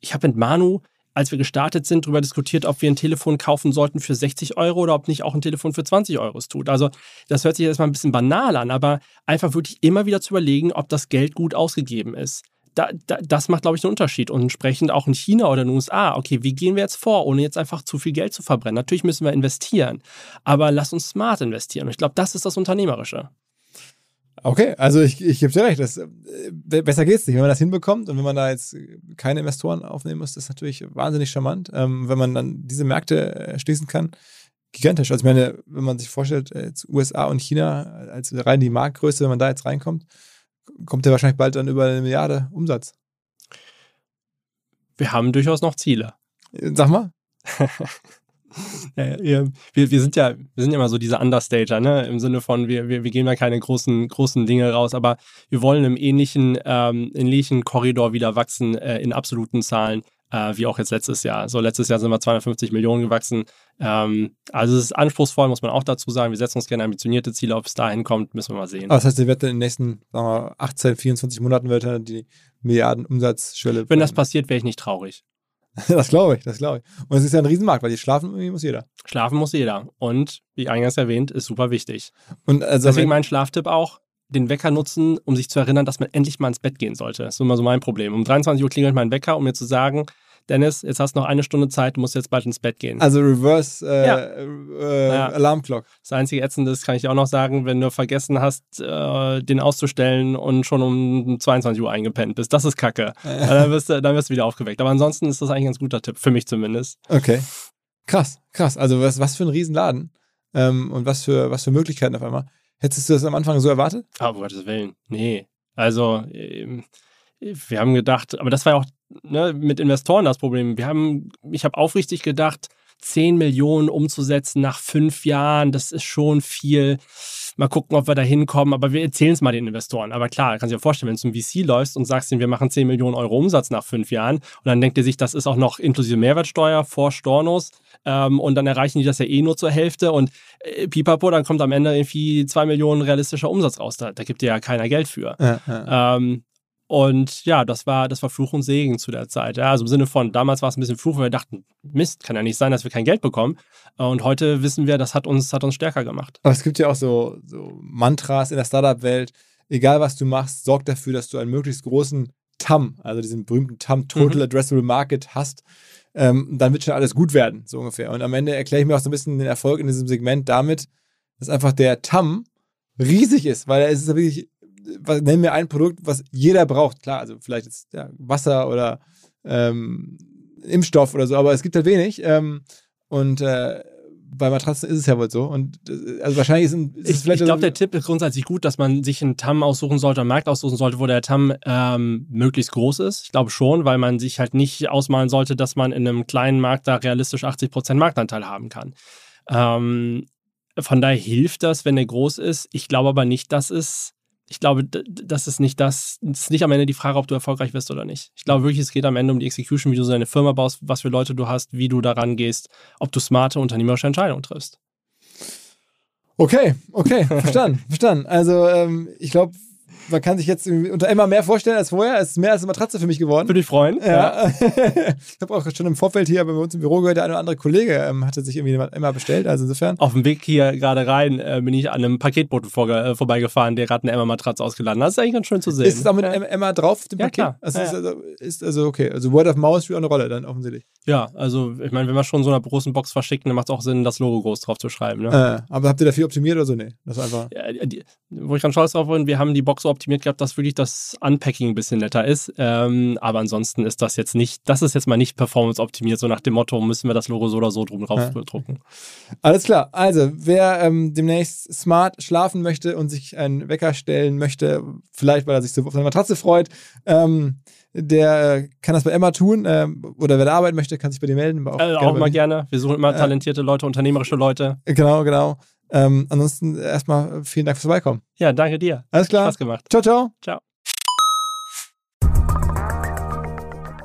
ich habe mit Manu, als wir gestartet sind, darüber diskutiert, ob wir ein Telefon kaufen sollten für 60 Euro oder ob nicht auch ein Telefon für 20 Euro es tut. Also das hört sich jetzt mal ein bisschen banal an, aber einfach wirklich immer wieder zu überlegen, ob das Geld gut ausgegeben ist. Da, da, das macht, glaube ich, einen Unterschied. Und entsprechend auch in China oder in den USA, okay, wie gehen wir jetzt vor, ohne jetzt einfach zu viel Geld zu verbrennen? Natürlich müssen wir investieren, aber lass uns smart investieren. Und ich glaube, das ist das Unternehmerische. Okay, also ich, ich gebe dir recht, das, äh, besser geht's nicht. Wenn man das hinbekommt und wenn man da jetzt keine Investoren aufnehmen muss, das ist natürlich wahnsinnig charmant. Ähm, wenn man dann diese Märkte erschließen kann, gigantisch. Also ich meine, wenn man sich vorstellt, äh, USA und China als rein die Marktgröße, wenn man da jetzt reinkommt, kommt der wahrscheinlich bald dann über eine Milliarde Umsatz. Wir haben durchaus noch Ziele. Sag mal. Ja, wir, wir sind ja, wir sind ja immer so diese Understager, ne? Im Sinne von, wir, wir, wir gehen da keine großen, großen Dinge raus, aber wir wollen im ähnlichen, ähm, ähnlichen Korridor wieder wachsen äh, in absoluten Zahlen, äh, wie auch jetzt letztes Jahr. So letztes Jahr sind wir 250 Millionen gewachsen. Ähm, also es ist anspruchsvoll, muss man auch dazu sagen. Wir setzen uns gerne ambitionierte Ziele, ob es dahin kommt, müssen wir mal sehen. Aber das heißt, ihr werdet in den nächsten wir, 18, 24 Monaten wird die Milliarden Umsatzschwelle. Wenn das passiert, wäre ich nicht traurig. das glaube ich, das glaube ich. Und es ist ja ein Riesenmarkt, weil die schlafen muss jeder. Schlafen muss jeder. Und wie eingangs erwähnt, ist super wichtig. Und also Deswegen mein Schlaftipp auch, den Wecker nutzen, um sich zu erinnern, dass man endlich mal ins Bett gehen sollte. Das ist immer so mein Problem. Um 23 Uhr klingelt mein Wecker, um mir zu sagen, Dennis, jetzt hast du noch eine Stunde Zeit, du musst jetzt bald ins Bett gehen. Also Reverse äh, Ja. äh, Ja. Alarmclock. Das einzige Ätzende ist, kann ich dir auch noch sagen, wenn du vergessen hast, äh, den auszustellen und schon um 22 Uhr eingepennt bist. Das ist kacke. Ja, dann, wirst du, dann wirst du wieder aufgeweckt. Aber ansonsten ist das eigentlich ein ganz guter Tipp, für mich zumindest. Okay. Krass, krass. Also was, was für ein Riesenladen. Ähm, und was für, was für Möglichkeiten auf einmal. Hättest du das am Anfang so erwartet? Aber um Gottes Willen, nee. Also, ähm, wir haben gedacht, aber das war ja auch ne, mit Investoren das Problem. Wir haben, ich habe aufrichtig gedacht, 10 Millionen umzusetzen nach fünf Jahren, das ist schon viel. Mal gucken, ob wir da hinkommen, aber wir erzählen es mal den Investoren. Aber klar, kannst du dir vorstellen, wenn du zum VC läufst und sagst ihm, wir machen 10 Millionen Euro Umsatz nach fünf Jahren und dann denkt er sich, das ist auch noch inklusive Mehrwertsteuer vor Stornos ähm, und dann erreichen die das ja eh nur zur Hälfte und äh, pipapo, dann kommt am Ende irgendwie 2 Millionen realistischer Umsatz raus. Da, da gibt dir ja keiner Geld für. Ja, ja. Ähm, und ja, das war, das war Fluch und Segen zu der Zeit. Ja, also im Sinne von, damals war es ein bisschen Fluch, weil wir dachten, Mist, kann ja nicht sein, dass wir kein Geld bekommen. Und heute wissen wir, das hat uns, hat uns stärker gemacht. Aber es gibt ja auch so, so Mantras in der Startup-Welt. Egal was du machst, sorg dafür, dass du einen möglichst großen TAM, also diesen berühmten TAM, Total Mhm. Addressable Market, hast. Ähm, dann wird schon alles gut werden, so ungefähr. Und am Ende erkläre ich mir auch so ein bisschen den Erfolg in diesem Segment damit, dass einfach der TAM riesig ist, weil es ist ja wirklich, was, nenn mir ein Produkt, was jeder braucht. Klar, also vielleicht ist ja, Wasser oder ähm, Impfstoff oder so, aber es gibt halt wenig. Ähm, und äh, bei Matratzen ist es ja wohl so. Und äh, also wahrscheinlich ist, ein, ist es Ich, vielleicht ich glaube, so- der Tipp ist grundsätzlich gut, dass man sich einen TAM aussuchen sollte, einen Markt aussuchen sollte, wo der TAM ähm, möglichst groß ist. Ich glaube schon, weil man sich halt nicht ausmalen sollte, dass man in einem kleinen Markt da realistisch 80% Marktanteil haben kann. Ähm, von daher hilft das, wenn der groß ist. Ich glaube aber nicht, dass es, ich glaube, das ist nicht das, es ist nicht am Ende die Frage, ob du erfolgreich wirst oder nicht. Ich glaube wirklich, es geht am Ende um die Execution, wie du deine Firma baust, was für Leute du hast, wie du daran gehst, ob du smarte unternehmerische Entscheidungen triffst. Okay, okay, verstanden, verstanden. Also ähm, ich glaube, man kann sich jetzt unter immer mehr vorstellen als vorher. Es ist mehr als eine Matratze für mich geworden. Würde mich freuen. Ja. ich habe auch schon im Vorfeld hier bei uns im Büro gehört, der eine oder andere Kollege ähm, hatte sich irgendwie immer bestellt. Also insofern. Auf dem Weg hier gerade rein äh, bin ich an einem Paketboten vor, äh, vorbeigefahren, der gerade eine Emma-Matratze ausgeladen hat. Das ist eigentlich ganz schön zu sehen. Ist es auch mit Em- Emma drauf, auf dem Ja, Paket? klar. Also, Ja, ist, ja. also, ist also okay. Also Word of Mouth spielt auch eine Rolle dann offensichtlich. Ja, also ich meine, wenn wir schon so einer großen Box verschicken, dann macht es auch Sinn, das Logo groß drauf zu schreiben. Ne? Äh, aber habt ihr dafür optimiert oder so? Nee, das ist einfach. Ja, die, wo ich ganz stolz drauf bin, wir haben die Box so optimiert gehabt, dass wirklich das Unpacking ein bisschen netter ist. Ähm, aber ansonsten ist das jetzt nicht, das ist jetzt mal nicht performance optimiert, so nach dem Motto, müssen wir das Logo so oder so drum drauf Ja. drucken. Alles klar. Also, wer ähm, demnächst smart schlafen möchte und sich einen Wecker stellen möchte, vielleicht weil er sich so auf seine Matratze freut, ähm, der äh, kann das bei Emma tun. Ähm, oder wer da arbeiten möchte, kann sich bei dir melden. Äh, gerne auch mal gerne. Wir suchen immer Ja. talentierte Leute, unternehmerische Leute. Genau, genau. Ähm, ansonsten erstmal vielen Dank fürs Vorbeikommen. Ja, danke dir. Alles klar. Spaß gemacht. Ciao, ciao. Ciao.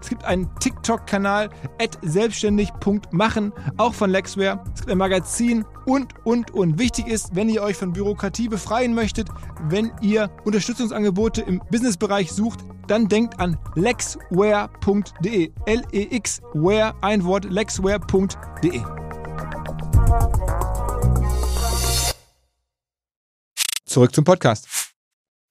Es gibt einen TikTok-Kanal selbstständig.machen, auch von Lexware. Es gibt ein Magazin und, und, und. Wichtig ist, wenn ihr euch von Bürokratie befreien möchtet, wenn ihr Unterstützungsangebote im Businessbereich sucht, dann denkt an lexware.de. L-E-X-Ware, ein Wort, lexware.de. Zurück zum Podcast.